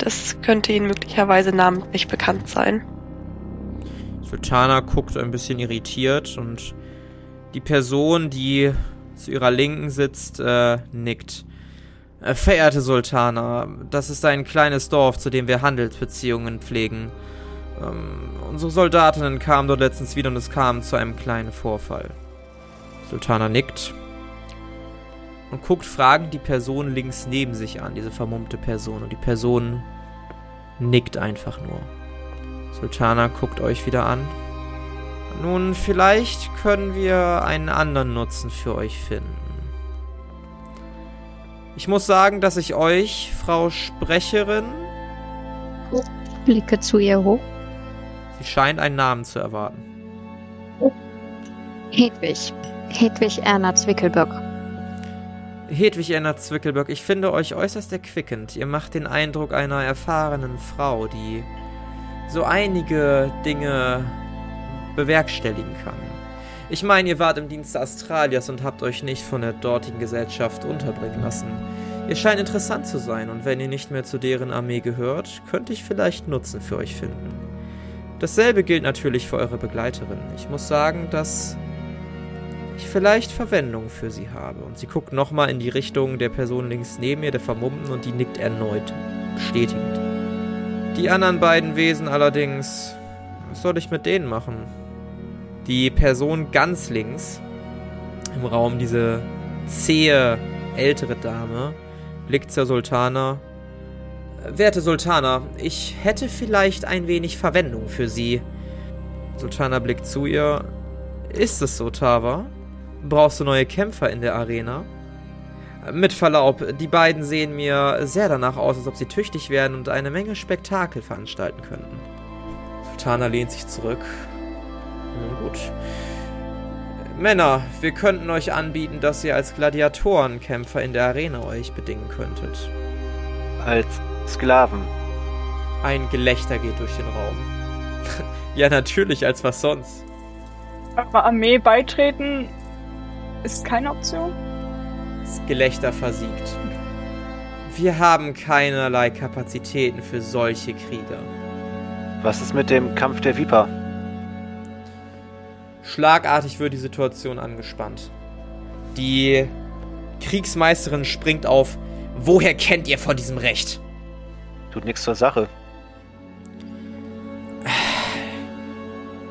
Das könnte Ihnen möglicherweise namentlich bekannt sein. Sultana guckt ein bisschen irritiert und die Person, die zu ihrer Linken sitzt, äh, nickt. Äh, verehrte Sultana, das ist ein kleines Dorf, zu dem wir Handelsbeziehungen pflegen. Ähm, unsere Soldatinnen kamen dort letztens wieder und es kam zu einem kleinen Vorfall. Sultana nickt und guckt fragend die Person links neben sich an, diese vermummte Person. Und die Person nickt einfach nur. Sultana guckt euch wieder an. Nun, vielleicht können wir einen anderen Nutzen für euch finden. Ich muss sagen, dass ich euch, Frau Sprecherin, Blicke zu ihr hoch. sie scheint einen Namen zu erwarten. Hedwig. Hedwig Erna Zwickelböck. Hedwig Erna Zwickelböck, ich finde euch äußerst erquickend. Ihr macht den Eindruck einer erfahrenen Frau, die so einige Dinge bewerkstelligen kann. Ich meine, ihr wart im Dienste Australias und habt euch nicht von der dortigen Gesellschaft unterbringen lassen. Ihr scheint interessant zu sein und wenn ihr nicht mehr zu deren Armee gehört, könnte ich vielleicht Nutzen für euch finden. Dasselbe gilt natürlich für eure Begleiterin. Ich muss sagen, dass ich vielleicht Verwendung für sie habe. Und sie guckt nochmal in die Richtung der Person links neben ihr, der Vermummten, und die nickt erneut, bestätigend. Die anderen beiden Wesen allerdings, was soll ich mit denen machen? Die Person ganz links im Raum, diese zähe ältere Dame, blickt zur Sultana. Werte Sultana, ich hätte vielleicht ein wenig Verwendung für Sie. Sultana blickt zu ihr. Ist es so, Tava? Brauchst du neue Kämpfer in der Arena? Mit Verlaub, die beiden sehen mir sehr danach aus, als ob sie tüchtig werden und eine Menge Spektakel veranstalten könnten. Sultana lehnt sich zurück. Nun gut. Männer, wir könnten euch anbieten, dass ihr als Gladiatorenkämpfer in der Arena euch bedingen könntet. Als Sklaven. Ein Gelächter geht durch den Raum. [LAUGHS] ja, natürlich, als was sonst. Aber Armee beitreten ist keine Option. Das Gelächter versiegt. Wir haben keinerlei Kapazitäten für solche Kriege. Was ist mit dem Kampf der Viper? Schlagartig wird die Situation angespannt. Die Kriegsmeisterin springt auf. Woher kennt ihr von diesem Recht? Tut nichts zur Sache.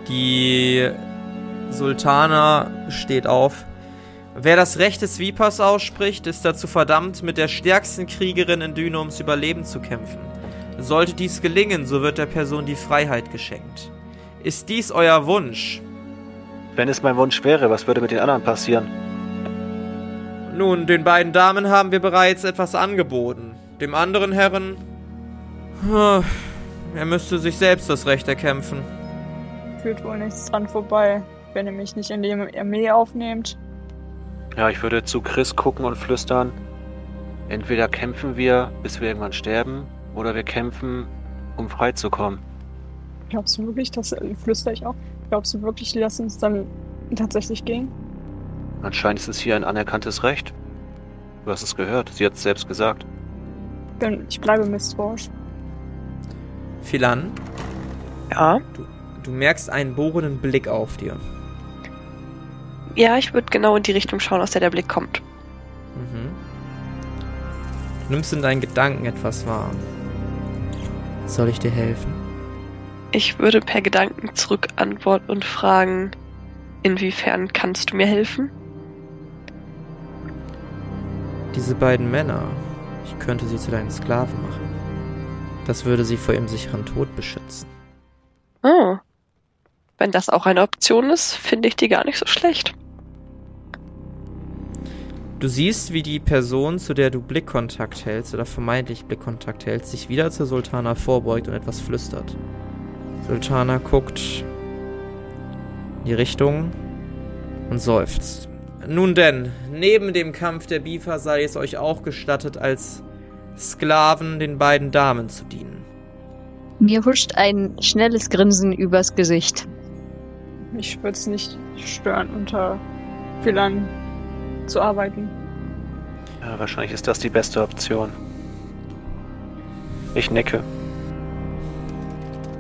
Die Sultana steht auf. Wer das Recht des Vipers ausspricht, ist dazu verdammt, mit der stärksten Kriegerin in Düne ums Überleben zu kämpfen. Sollte dies gelingen, so wird der Person die Freiheit geschenkt. Ist dies euer Wunsch? Wenn es mein Wunsch wäre, was würde mit den anderen passieren? Nun, den beiden Damen haben wir bereits etwas angeboten. Dem anderen Herren. Ah, Er müsste sich selbst das Recht erkämpfen. Führt wohl nichts dran vorbei, wenn ihr mich nicht in die Armee aufnehmt. Ja, ich würde zu Chris gucken und flüstern. Entweder kämpfen wir, bis wir irgendwann sterben, oder wir kämpfen um frei zu kommen. Glaubst du wirklich, dass, äh, flüster ich auch, glaubst du wirklich, die lassen uns dann tatsächlich gehen? Anscheinend ist es hier ein anerkanntes Recht. Du hast es gehört, sie hat es selbst gesagt. Denn ich bleibe misstrauisch. Philan, Ja. du merkst einen bohrenden Blick auf dir. Ja, ich würde genau in die Richtung schauen, aus der der Blick kommt. Mhm. Du nimmst in deinen Gedanken etwas wahr. Soll ich dir helfen? Ich würde per Gedanken zurück antworten und fragen, inwiefern kannst du mir helfen? Diese beiden Männer, ich könnte sie zu deinen Sklaven machen. Das würde sie vor ihrem sicheren Tod beschützen. Oh. Wenn das auch eine Option ist, finde ich die gar nicht so schlecht. Du siehst, wie die Person, zu der du Blickkontakt hältst oder vermeintlich Blickkontakt hältst, sich wieder zur Sultana vorbeugt und etwas flüstert. Sultana guckt in die Richtung und seufzt. Nun denn, neben dem Kampf der Bifa sei es euch auch gestattet, als Sklaven den beiden Damen zu dienen. Mir huscht ein schnelles Grinsen übers Gesicht. Mich würde es nicht stören, unter Philan zu arbeiten. Ja, wahrscheinlich ist das die beste Option. Ich nicke.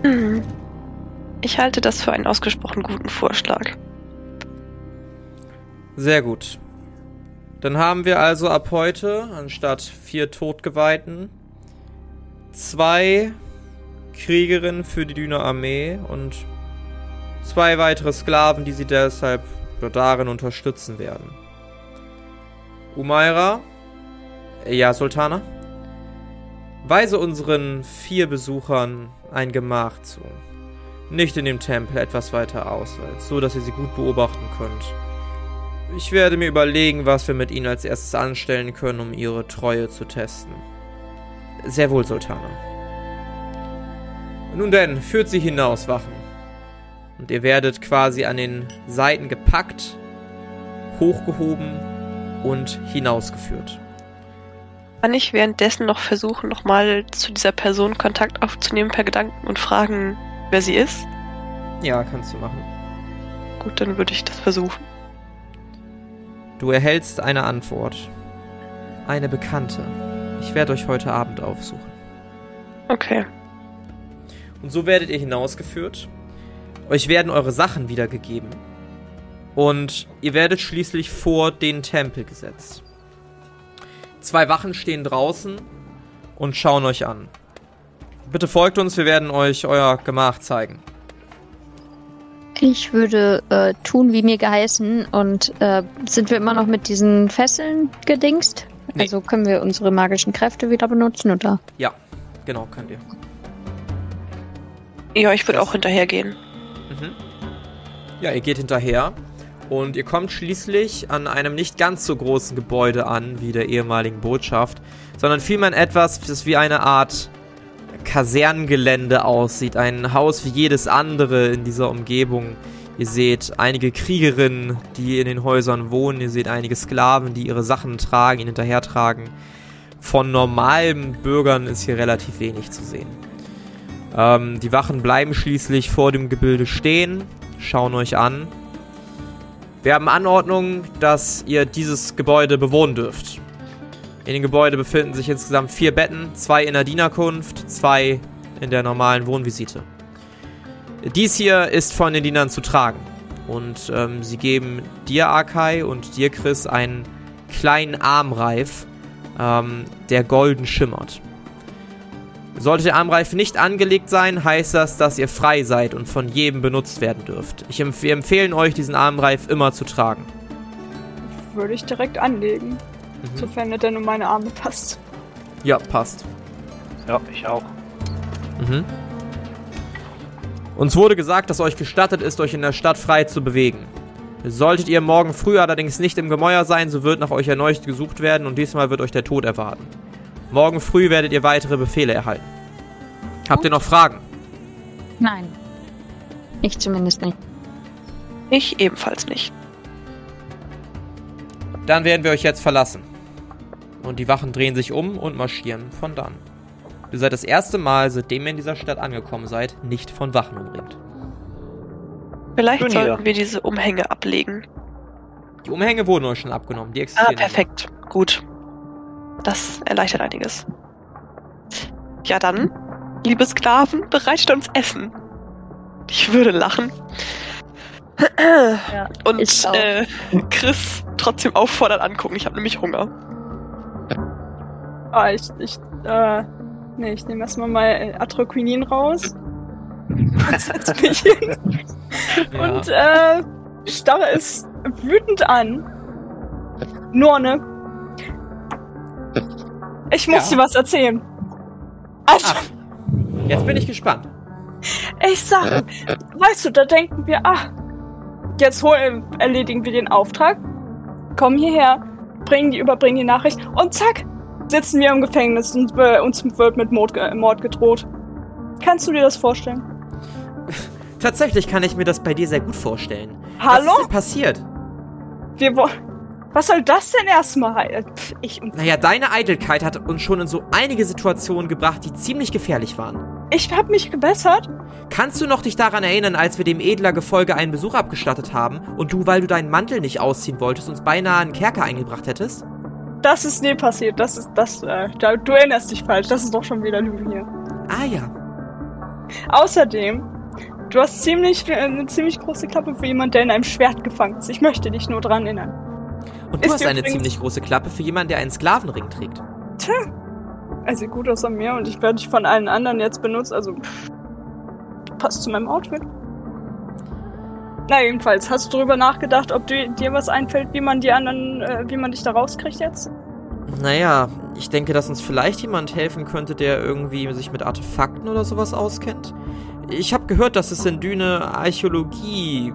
Hm. Ich halte das für einen ausgesprochen guten Vorschlag. Sehr gut. Dann haben wir also ab heute, anstatt vier Todgeweihten, zwei Kriegerinnen für die Düner Armee und zwei weitere Sklaven, die sie deshalb darin unterstützen werden. Umaira, ja, Sultana, weise unseren vier Besuchern ein Gemach zu. Nicht in dem Tempel, etwas weiter auswärts, so dass ihr sie gut beobachten könnt. Ich werde mir überlegen, was wir mit ihnen als erstes anstellen können, um ihre Treue zu testen. Sehr wohl, Sultana. Nun denn, führt sie hinaus, Wachen. Und ihr werdet quasi an den Seiten gepackt, hochgehoben und hinausgeführt. Kann ich währenddessen noch versuchen, nochmal zu dieser Person Kontakt aufzunehmen per Gedanken und fragen, wer sie ist? Ja, kannst du machen. Gut, dann würde ich das versuchen. Du erhältst eine Antwort. Eine Bekannte. Ich werde euch heute Abend aufsuchen. Okay. Und so werdet ihr hinausgeführt. Euch werden eure Sachen wiedergegeben. Und ihr werdet schließlich vor den Tempel gesetzt. Zwei Wachen stehen draußen und schauen euch an. Bitte folgt uns, wir werden euch euer Gemach zeigen. Ich würde äh, tun, wie mir geheißen. Und äh, sind wir immer noch mit diesen Fesseln gedingst? Nee. Also können wir unsere magischen Kräfte wieder benutzen, oder? Ja, genau, könnt ihr. Ja, ich würde auch hinterhergehen. Mhm. Ja, ihr geht hinterher und ihr kommt schließlich an einem nicht ganz so großen Gebäude an wie der ehemaligen Botschaft, sondern vielmehr etwas, das wie eine Art Kasernengelände aussieht. Ein Haus wie jedes andere in dieser Umgebung. Ihr seht einige Kriegerinnen, die in den Häusern wohnen. Ihr seht einige Sklaven, die ihre Sachen tragen, ihn hinterhertragen. Von normalen Bürgern ist hier relativ wenig zu sehen. Ähm, die Wachen bleiben schließlich vor dem Gebilde stehen, schauen euch an. Wir haben Anordnung, dass ihr dieses Gebäude bewohnen dürft. In dem Gebäude befinden sich insgesamt vier Betten, zwei in der Dienerkunft, zwei in der normalen Wohnvisite. Dies hier ist von den Dienern zu tragen. Und ähm, sie geben dir, Akai, und dir, Chris, einen kleinen Armreif, ähm, der golden schimmert. Sollte der Armreif nicht angelegt sein, heißt das, dass ihr frei seid und von jedem benutzt werden dürft. Ich empf wir empfehlen euch, diesen Armreif immer zu tragen. Würde ich direkt anlegen, Mhm. sofern er denn um meine Arme passt. Ja, passt. Ja, ich auch. Mhm. Uns wurde gesagt, dass euch gestattet ist, euch in der Stadt frei zu bewegen. Solltet ihr morgen früh allerdings nicht im Gemäuer sein, so wird nach euch erneut gesucht werden und diesmal wird euch der Tod erwarten. Morgen früh werdet ihr weitere Befehle erhalten. Habt ihr noch Fragen? Nein. Ich zumindest nicht. Ich ebenfalls nicht. Dann werden wir euch jetzt verlassen. Und die Wachen drehen sich um und marschieren von dann. Ihr seid das erste Mal, seitdem ihr in dieser Stadt angekommen seid, nicht von Wachen umringt. Vielleicht Schön hier. sollten wir diese Umhänge ablegen. Die Umhänge wurden euch schon abgenommen. Die Ah, existieren. immer. perfekt. Gut. Das erleichtert einiges. Ja dann, liebe Sklaven, bereitet uns Essen. Ich würde lachen. Ja, Und äh, Chris trotzdem auffordern angucken. Ich habe nämlich Hunger. Ah, ich, ich, äh, nee, ich nehme erstmal mal äh, Atroquinin raus. [LAUGHS] [LAUGHS] Und äh, starre es wütend an. Norne. Ich muss Ja. dir was erzählen. Also, Ach, jetzt bin ich gespannt. ich sag, weißt du, da denken wir, ach, jetzt hol, erledigen wir den Auftrag, kommen hierher, bringen die, überbringen die Nachricht und zack, sitzen wir im Gefängnis und äh, uns wird mit Mord, Mord gedroht. Kannst du dir das vorstellen? Tatsächlich kann ich mir das bei dir sehr gut vorstellen. Was Hallo? ist denn passiert? Wir wollen. Was soll das denn erstmal heißen? Pff, Ich und Naja, deine Eitelkeit hat uns schon in so einige Situationen gebracht, die ziemlich gefährlich waren. ich hab mich gebessert. Kannst du noch dich daran erinnern, als wir dem edler Gefolge einen Besuch abgestattet haben und du, weil du deinen Mantel nicht ausziehen wolltest, uns beinahe einen Kerker eingebracht hättest? Das ist nie passiert. Das ist das. Äh, du erinnerst dich falsch. Das ist doch schon wieder Lügen hier. Ah ja. Außerdem, du hast ziemlich äh, eine ziemlich große Klappe für jemanden, der in einem Schwert gefangen ist. Ich möchte dich nur dran erinnern. Und du Ist hast eine ziemlich große Klappe für jemanden, der einen Sklavenring trägt. Er sieht gut aus an mir und ich werde dich von allen anderen jetzt benutzt. Also passt zu meinem Outfit. Na jedenfalls, hast du darüber nachgedacht, ob du, dir was einfällt, wie man die anderen, äh, wie man dich da rauskriegt jetzt? Naja, ich denke, dass uns vielleicht jemand helfen könnte, der irgendwie sich mit Artefakten oder sowas auskennt. Ich habe gehört, dass es in Düne Archäologie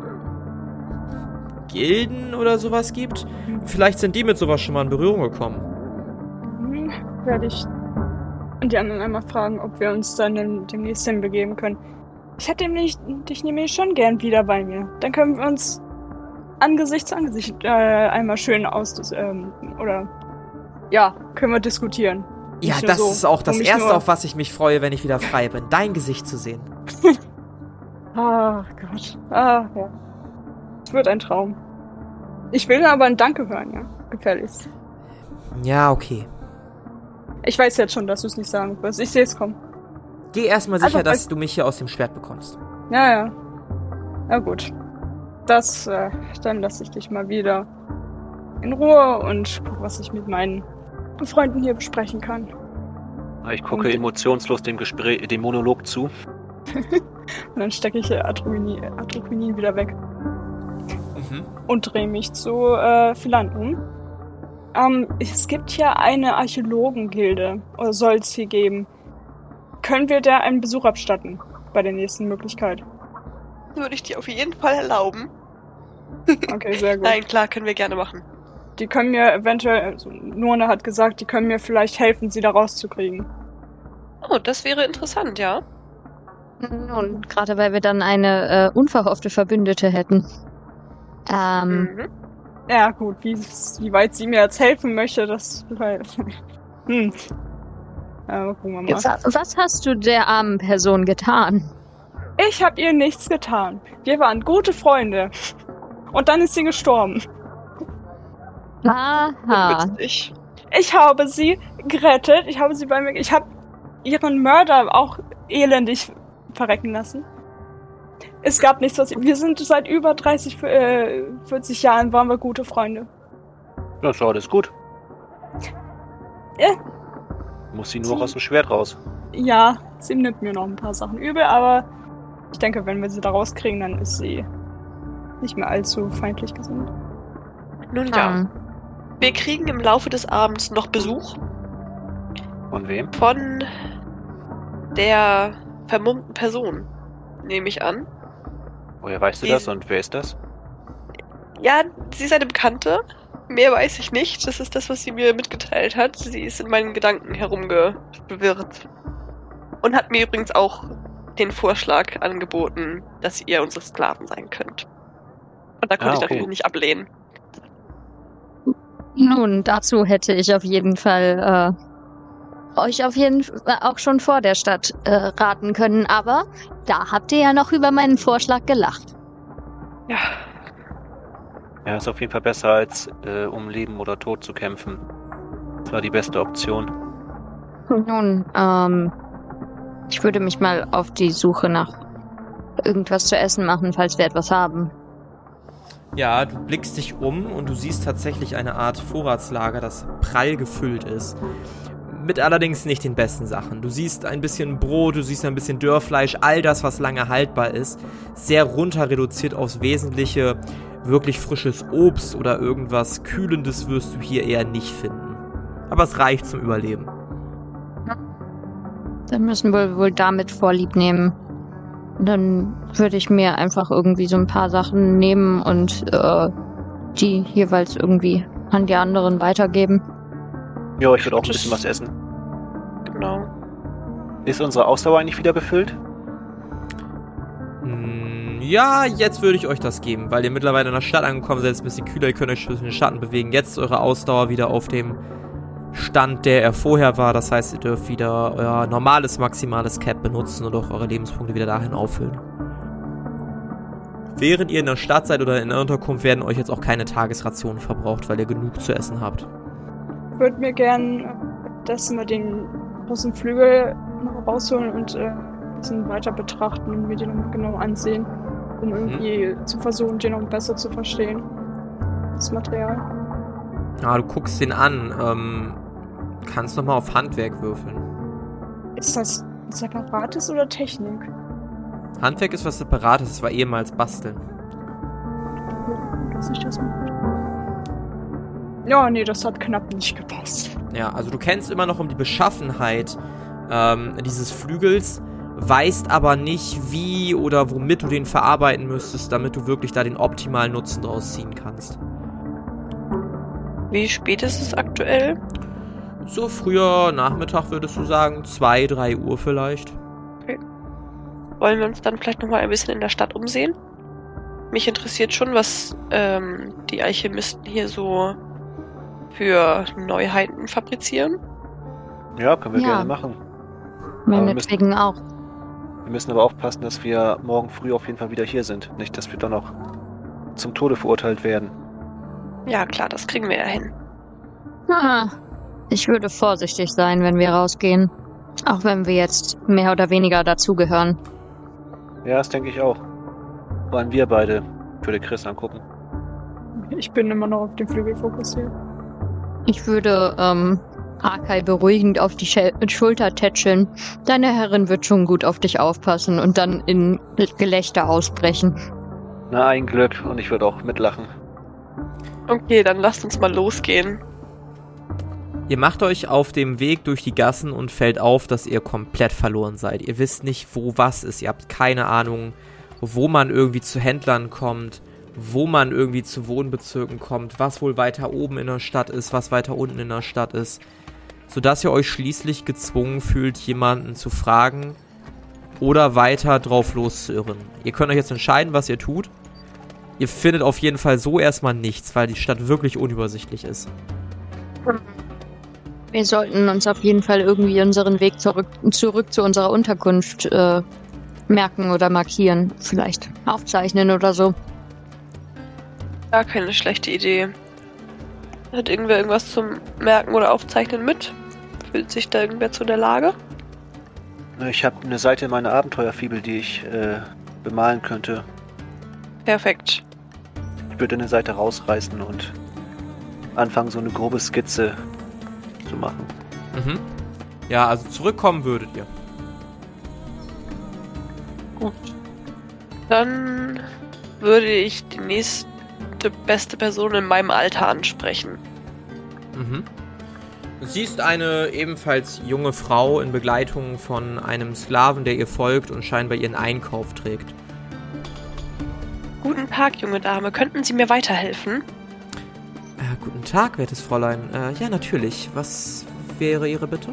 Gilden oder sowas gibt. Vielleicht sind die mit sowas schon mal in Berührung gekommen. Hm, werde ich die anderen einmal fragen, ob wir uns dann dem- demnächst hinbegeben können. Ich hätte nämlich, dich nämlich schon gern wieder bei mir. Dann können wir uns Angesicht zu Angesicht äh, einmal schön aus... Ähm, oder... Ja, können wir diskutieren. Ja, das so, ist auch das Erste, auf was ich mich freue, wenn ich wieder frei bin. Dein Gesicht zu sehen. [LAUGHS] Ah, Gott. Ah, ja. Es wird ein Traum. Ich will aber ein Danke hören, ja. Gefälligst. Ja, okay. Ich weiß jetzt schon, dass du es nicht sagen wirst. Ich sehe es kommen. Geh erstmal Also, sicher, dass weil- du mich hier aus dem Schwert bekommst. Ja, ja. Na gut. Das, äh, dann lasse ich dich mal wieder in Ruhe und guck, was ich mit meinen Freunden hier besprechen kann. Ich gucke Und- emotionslos dem Gespräch, dem Monolog zu. [LAUGHS] Und dann stecke ich Atroquinin wieder weg Mhm. und drehe mich zu äh, Philan um. Ähm, es gibt hier eine Archäologengilde, oder soll es hier geben. Können wir da einen Besuch abstatten bei der nächsten Möglichkeit? Würde ich dir auf jeden Fall erlauben. Okay, sehr [LAUGHS] gut. Nein, klar, können wir gerne machen. Die können mir eventuell, also Nurne hat gesagt, die können mir vielleicht helfen, sie da rauszukriegen. Oh, das wäre interessant, ja. Und gerade weil wir dann eine äh, unverhoffte Verbündete hätten. Ähm, Mhm. Ja, gut, wie, wie weit sie mir jetzt helfen möchte, das. [LAUGHS] hm. Ja, gucken wir mal. wa- was hast du der armen Person getan? Ich habe ihr nichts getan. Wir waren gute Freunde. Und dann ist sie gestorben. Aha. Witzig. Ich habe sie gerettet. Ich habe sie bei mir. Ich habe ihren Mörder auch elendig verrecken lassen. Es gab nichts, was. Wir sind seit über 30, äh, 40 Jahren waren wir gute Freunde. Das ist alles gut. Ja. Muss sie nur aus dem Schwert raus. Ja, sie nimmt mir noch ein paar Sachen übel, aber ich denke, wenn wir sie da rauskriegen, dann ist sie nicht mehr allzu feindlich gesinnt. Nun ja, Hm. wir kriegen im Laufe des Abends noch Besuch Von wem? von der vermummten Person, nehme ich an. Woher weißt du Die- das und wer ist das? Ja, sie ist eine Bekannte. Mehr weiß ich nicht. Das ist das, was sie mir mitgeteilt hat. Sie ist in meinen Gedanken herumgewirrt. Und hat mir übrigens auch den Vorschlag angeboten, dass ihr unsere Sklaven sein könnt. Und da konnte Ah, ich okay. natürlich nicht ablehnen. Nun, dazu hätte ich auf jeden Fall euch auf jeden Fall auch schon vor der Stadt äh, raten können, aber da habt ihr ja noch über meinen Vorschlag gelacht. Ja, Ja, ist auf jeden Fall besser, als äh, um Leben oder Tod zu kämpfen. Das war die beste Option. Nun, ähm, ich würde mich mal auf die Suche nach irgendwas zu essen machen, falls wir etwas haben. Ja, du blickst dich um und du siehst tatsächlich eine Art Vorratslager, das prall gefüllt ist. Mit allerdings nicht den besten Sachen. Du siehst ein bisschen Brot, du siehst ein bisschen Dörrfleisch, all das, was lange haltbar ist, sehr runter reduziert aufs Wesentliche. Wirklich frisches Obst oder irgendwas Kühlendes wirst du hier eher nicht finden. Aber es reicht zum Überleben. Dann müssen wir wohl damit Vorlieb nehmen. Dann würde ich mir einfach irgendwie so ein paar Sachen nehmen und äh, die jeweils irgendwie an die anderen weitergeben. Ja, ich würde auch ein bisschen was essen. genau. Ist unsere Ausdauer eigentlich wieder befüllt? Mm, Ja, jetzt würde ich euch das geben, weil ihr mittlerweile in der Stadt angekommen seid, ist ein bisschen kühler, ihr könnt euch zwischen den Schatten bewegen. Jetzt ist eure Ausdauer wieder auf dem Stand, der er vorher war. Das heißt, ihr dürft wieder euer normales maximales Cap benutzen und auch eure Lebenspunkte wieder dahin auffüllen. Während ihr in der Stadt seid oder in der Unterkunft, werden euch jetzt auch keine Tagesrationen verbraucht, weil ihr genug zu essen habt. Ich würde mir gern das mal den großen Flügel noch rausholen und äh, ein bisschen weiter betrachten und mir den nochmal genau ansehen, um irgendwie zu versuchen, den noch besser zu verstehen. Das Material. Ah, du guckst den an. Ähm, kannst nochmal auf Handwerk würfeln. Ist das separates oder Technik? Handwerk ist was Separates, es war ehemals Basteln. Dass ich das mache. Ja, nee, das hat knapp nicht gepasst. Ja, also du kennst immer noch um die Beschaffenheit ähm, dieses Flügels, weißt aber nicht, wie oder womit du den verarbeiten müsstest, damit du wirklich da den optimalen Nutzen draus ziehen kannst. Wie spät ist es aktuell? So früher Nachmittag würdest du sagen, 2, 3 Uhr vielleicht. Wollen wir uns dann vielleicht nochmal ein bisschen in der Stadt umsehen? Mich interessiert schon, was ähm, die Alchemisten hier so für Neuheiten fabrizieren. Ja, können wir Ja. gerne machen. Meinetwegen auch. Wir müssen aber aufpassen, dass wir morgen früh auf jeden Fall wieder hier sind. Nicht, dass wir dann noch zum Tode verurteilt werden. Ja, klar, das kriegen wir ja hin. Ah, ich würde vorsichtig sein, wenn wir rausgehen. Auch wenn wir jetzt mehr oder weniger dazugehören. Ja, das denke ich auch. Wollen wir beide, würde Chris angucken. Ich bin immer noch auf den Flügel fokussiert. Ich würde ähm, Arkai beruhigend auf die Schel Schulter tätscheln. Deine Herrin wird schon gut auf dich aufpassen und dann in Gelächter ausbrechen. Na, ein Glück. Und ich würde auch mitlachen. Okay, dann lasst uns mal losgehen. Ihr macht euch auf dem Weg durch die Gassen und fällt auf, dass ihr komplett verloren seid. Ihr wisst nicht, wo was ist. Ihr habt keine Ahnung, wo man irgendwie zu Händlern kommt, wo man irgendwie zu Wohnbezirken kommt, was wohl weiter oben in der Stadt ist, was weiter unten in der Stadt ist. Sodass ihr euch schließlich gezwungen fühlt, jemanden zu fragen oder weiter drauf loszuirren. Ihr könnt euch jetzt entscheiden, was ihr tut. Ihr findet auf jeden Fall so erstmal nichts, weil die Stadt wirklich unübersichtlich ist. Wir sollten uns auf jeden Fall irgendwie unseren Weg zurück, zurück zu unserer Unterkunft äh, merken oder markieren. Vielleicht aufzeichnen oder so. Gar keine schlechte Idee. Hat irgendwer irgendwas zum Merken oder Aufzeichnen mit? Fühlt sich da irgendwer zu der Lage? Ich habe eine Seite in meiner Abenteuerfibel, die ich äh, bemalen könnte. Perfekt. Ich würde eine Seite rausreißen und anfangen, so eine grobe Skizze zu machen. Mhm. Ja, also zurückkommen würdet ihr. Gut. Dann würde ich die nächste beste Person in meinem Alter ansprechen. Mhm. Du siehst eine ebenfalls junge Frau in Begleitung von einem Sklaven, der ihr folgt und scheinbar ihren Einkauf trägt. Guten Tag, junge Dame. Könnten Sie mir weiterhelfen? Äh, guten Tag, wertes Fräulein. Äh, ja, natürlich. Was wäre Ihre Bitte?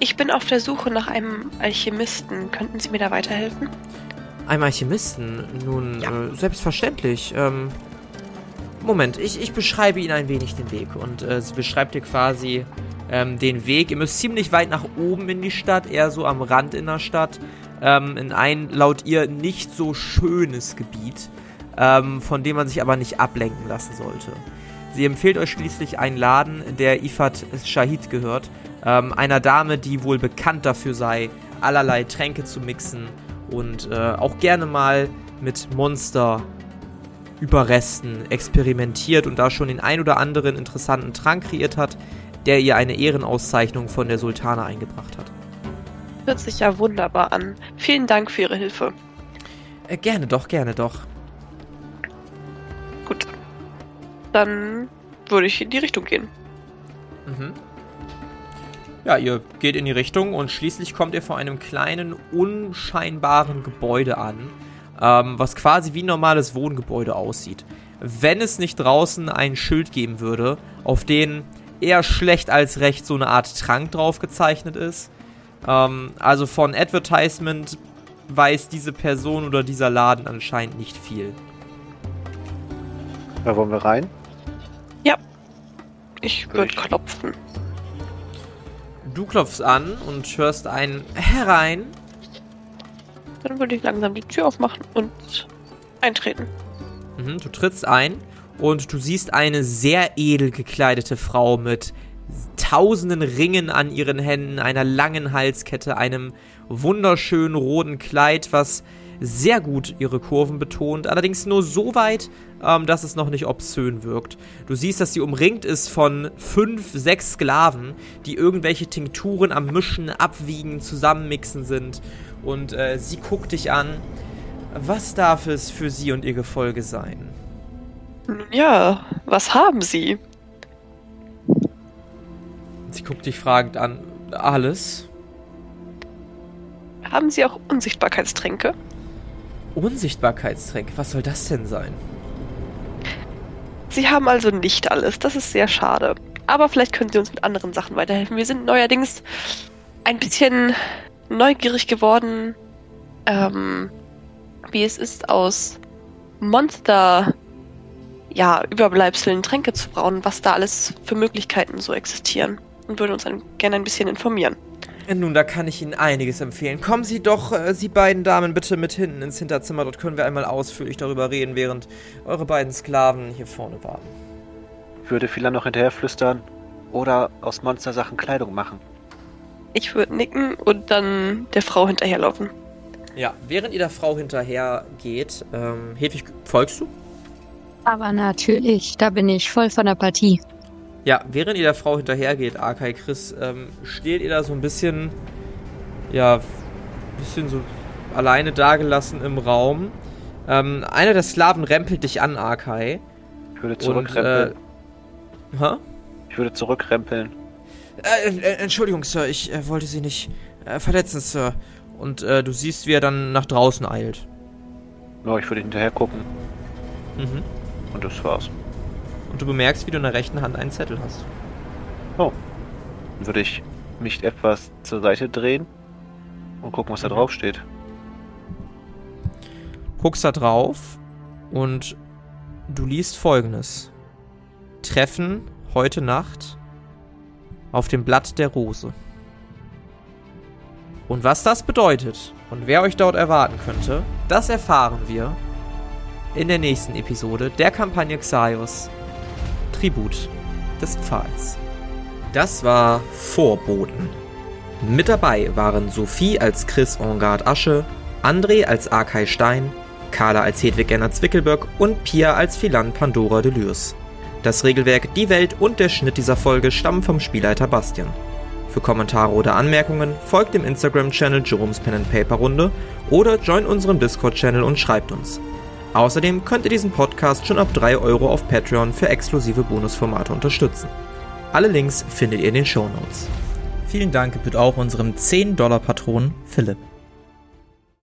Ich bin auf der Suche nach einem Alchemisten. Könnten Sie mir da weiterhelfen? Einem Alchemisten? Nun, Ja. äh, selbstverständlich. Ähm, Moment, ich, ich beschreibe Ihnen ein wenig den Weg. Und äh, sie beschreibt dir quasi ähm, den Weg. Ihr müsst ziemlich weit nach oben in die Stadt, eher so am Rand in der Stadt, ähm, in ein laut ihr nicht so schönes Gebiet, ähm, von dem man sich aber nicht ablenken lassen sollte. Sie empfiehlt euch schließlich einen Laden, der Ifat Shahid gehört, ähm, einer Dame, die wohl bekannt dafür sei, allerlei Tränke zu mixen und äh, auch gerne mal mit Monster Überresten experimentiert und da schon den ein oder anderen interessanten Trank kreiert hat, der ihr eine Ehrenauszeichnung von der Sultana eingebracht hat. Hört sich ja wunderbar an. Vielen Dank für Ihre Hilfe. Äh, gerne doch, gerne doch. Gut. Dann würde ich in die Richtung gehen. Mhm. Ja, ihr geht in die Richtung und schließlich kommt ihr vor einem kleinen, unscheinbaren Gebäude an, ähm, was quasi wie ein normales Wohngebäude aussieht. Wenn es nicht draußen ein Schild geben würde, auf den eher schlecht als recht so eine Art Trank drauf gezeichnet ist. Ähm, also von Advertisement weiß diese Person oder dieser Laden anscheinend nicht viel. Da wollen wir rein? Ich Würde klopfen. Du klopfst an und hörst ein Herein. Dann würde ich langsam die Tür aufmachen und eintreten. Mhm, du trittst ein und du siehst eine sehr edel gekleidete Frau mit tausenden Ringen an ihren Händen, einer langen Halskette, einem wunderschönen roten Kleid, was sehr gut ihre Kurven betont, allerdings nur so weit, ähm, dass es noch nicht obszön wirkt. Du siehst, dass sie umringt ist von fünf, sechs Sklaven, die irgendwelche Tinkturen am Mischen, Abwiegen, Zusammenmixen sind. Und äh, sie guckt dich an. Was darf es für sie und ihr Gefolge sein? Nun ja, was haben Sie? Sie guckt dich fragend an. Alles? Haben Sie auch Unsichtbarkeitstränke? Unsichtbarkeitstränk, was soll das denn sein? Sie haben also nicht alles. Das ist sehr schade. Aber vielleicht können Sie uns mit anderen Sachen weiterhelfen. Wir sind neuerdings ein bisschen neugierig geworden, ähm, wie es ist, aus Monster, ja, Überbleibseln Tränke zu brauen, was da alles für Möglichkeiten so existieren. Und würden uns ein, gerne ein bisschen informieren. Nun, da kann ich Ihnen einiges empfehlen. Kommen Sie doch, äh, Sie beiden Damen, bitte mit hinten ins Hinterzimmer. Dort können wir einmal ausführlich darüber reden, während eure beiden Sklaven hier vorne warten. Würde Phila noch hinterher flüstern oder aus Monstersachen Kleidung machen. Ich würde nicken und dann der Frau hinterherlaufen. Ja, während ihr der Frau hinterher geht, ähm, Hedwig, folgst du? Aber natürlich, da bin ich voll von der Partie. Ja, während ihr der Frau hinterhergeht, Arkai Chris, ähm, steht ihr da so ein bisschen, ja, bisschen so alleine dagelassen im Raum. Ähm, einer der Slaven rempelt dich an, Arkai. Ich würde Und, zurückrempeln. äh, hä? ich würde zurückrempeln. Äh, äh, Entschuldigung, Sir, ich äh, wollte Sie nicht äh, verletzen, Sir. Und äh, du siehst, wie er dann nach draußen eilt. No, ich würde hinterher gucken Mhm. und das war's. Und du bemerkst, wie du in der rechten Hand einen Zettel hast. Dann würde ich mich etwas zur Seite drehen und gucken, was da Mhm. drauf steht. Guckst da drauf und du liest folgendes. Treffen heute Nacht auf dem Blatt der Rose. Und was das bedeutet und wer euch dort erwarten könnte, das erfahren wir in der nächsten Episode der Kampagne Xaios Tribut des Pfahls. Das war Vorboten. Mit dabei waren Sophie als Chris Engard Asche, André als Arkay Stein, Carla als Hedwig Gerner Zwickelböck und Pia als Philan Pandora Delürs. Das Regelwerk, die Welt und der Schnitt dieser Folge stammen vom Spielleiter Bastian. Für Kommentare oder Anmerkungen folgt dem Instagram-Channel Jerome's Pen Paper Runde oder join unserem Discord-Channel und schreibt uns. Außerdem könnt ihr diesen Podcast schon ab 3 Euro auf Patreon für exklusive Bonusformate unterstützen. Alle Links findet ihr in den Shownotes. Vielen Dank gebührt auch unserem 10-Dollar-Patron Philipp.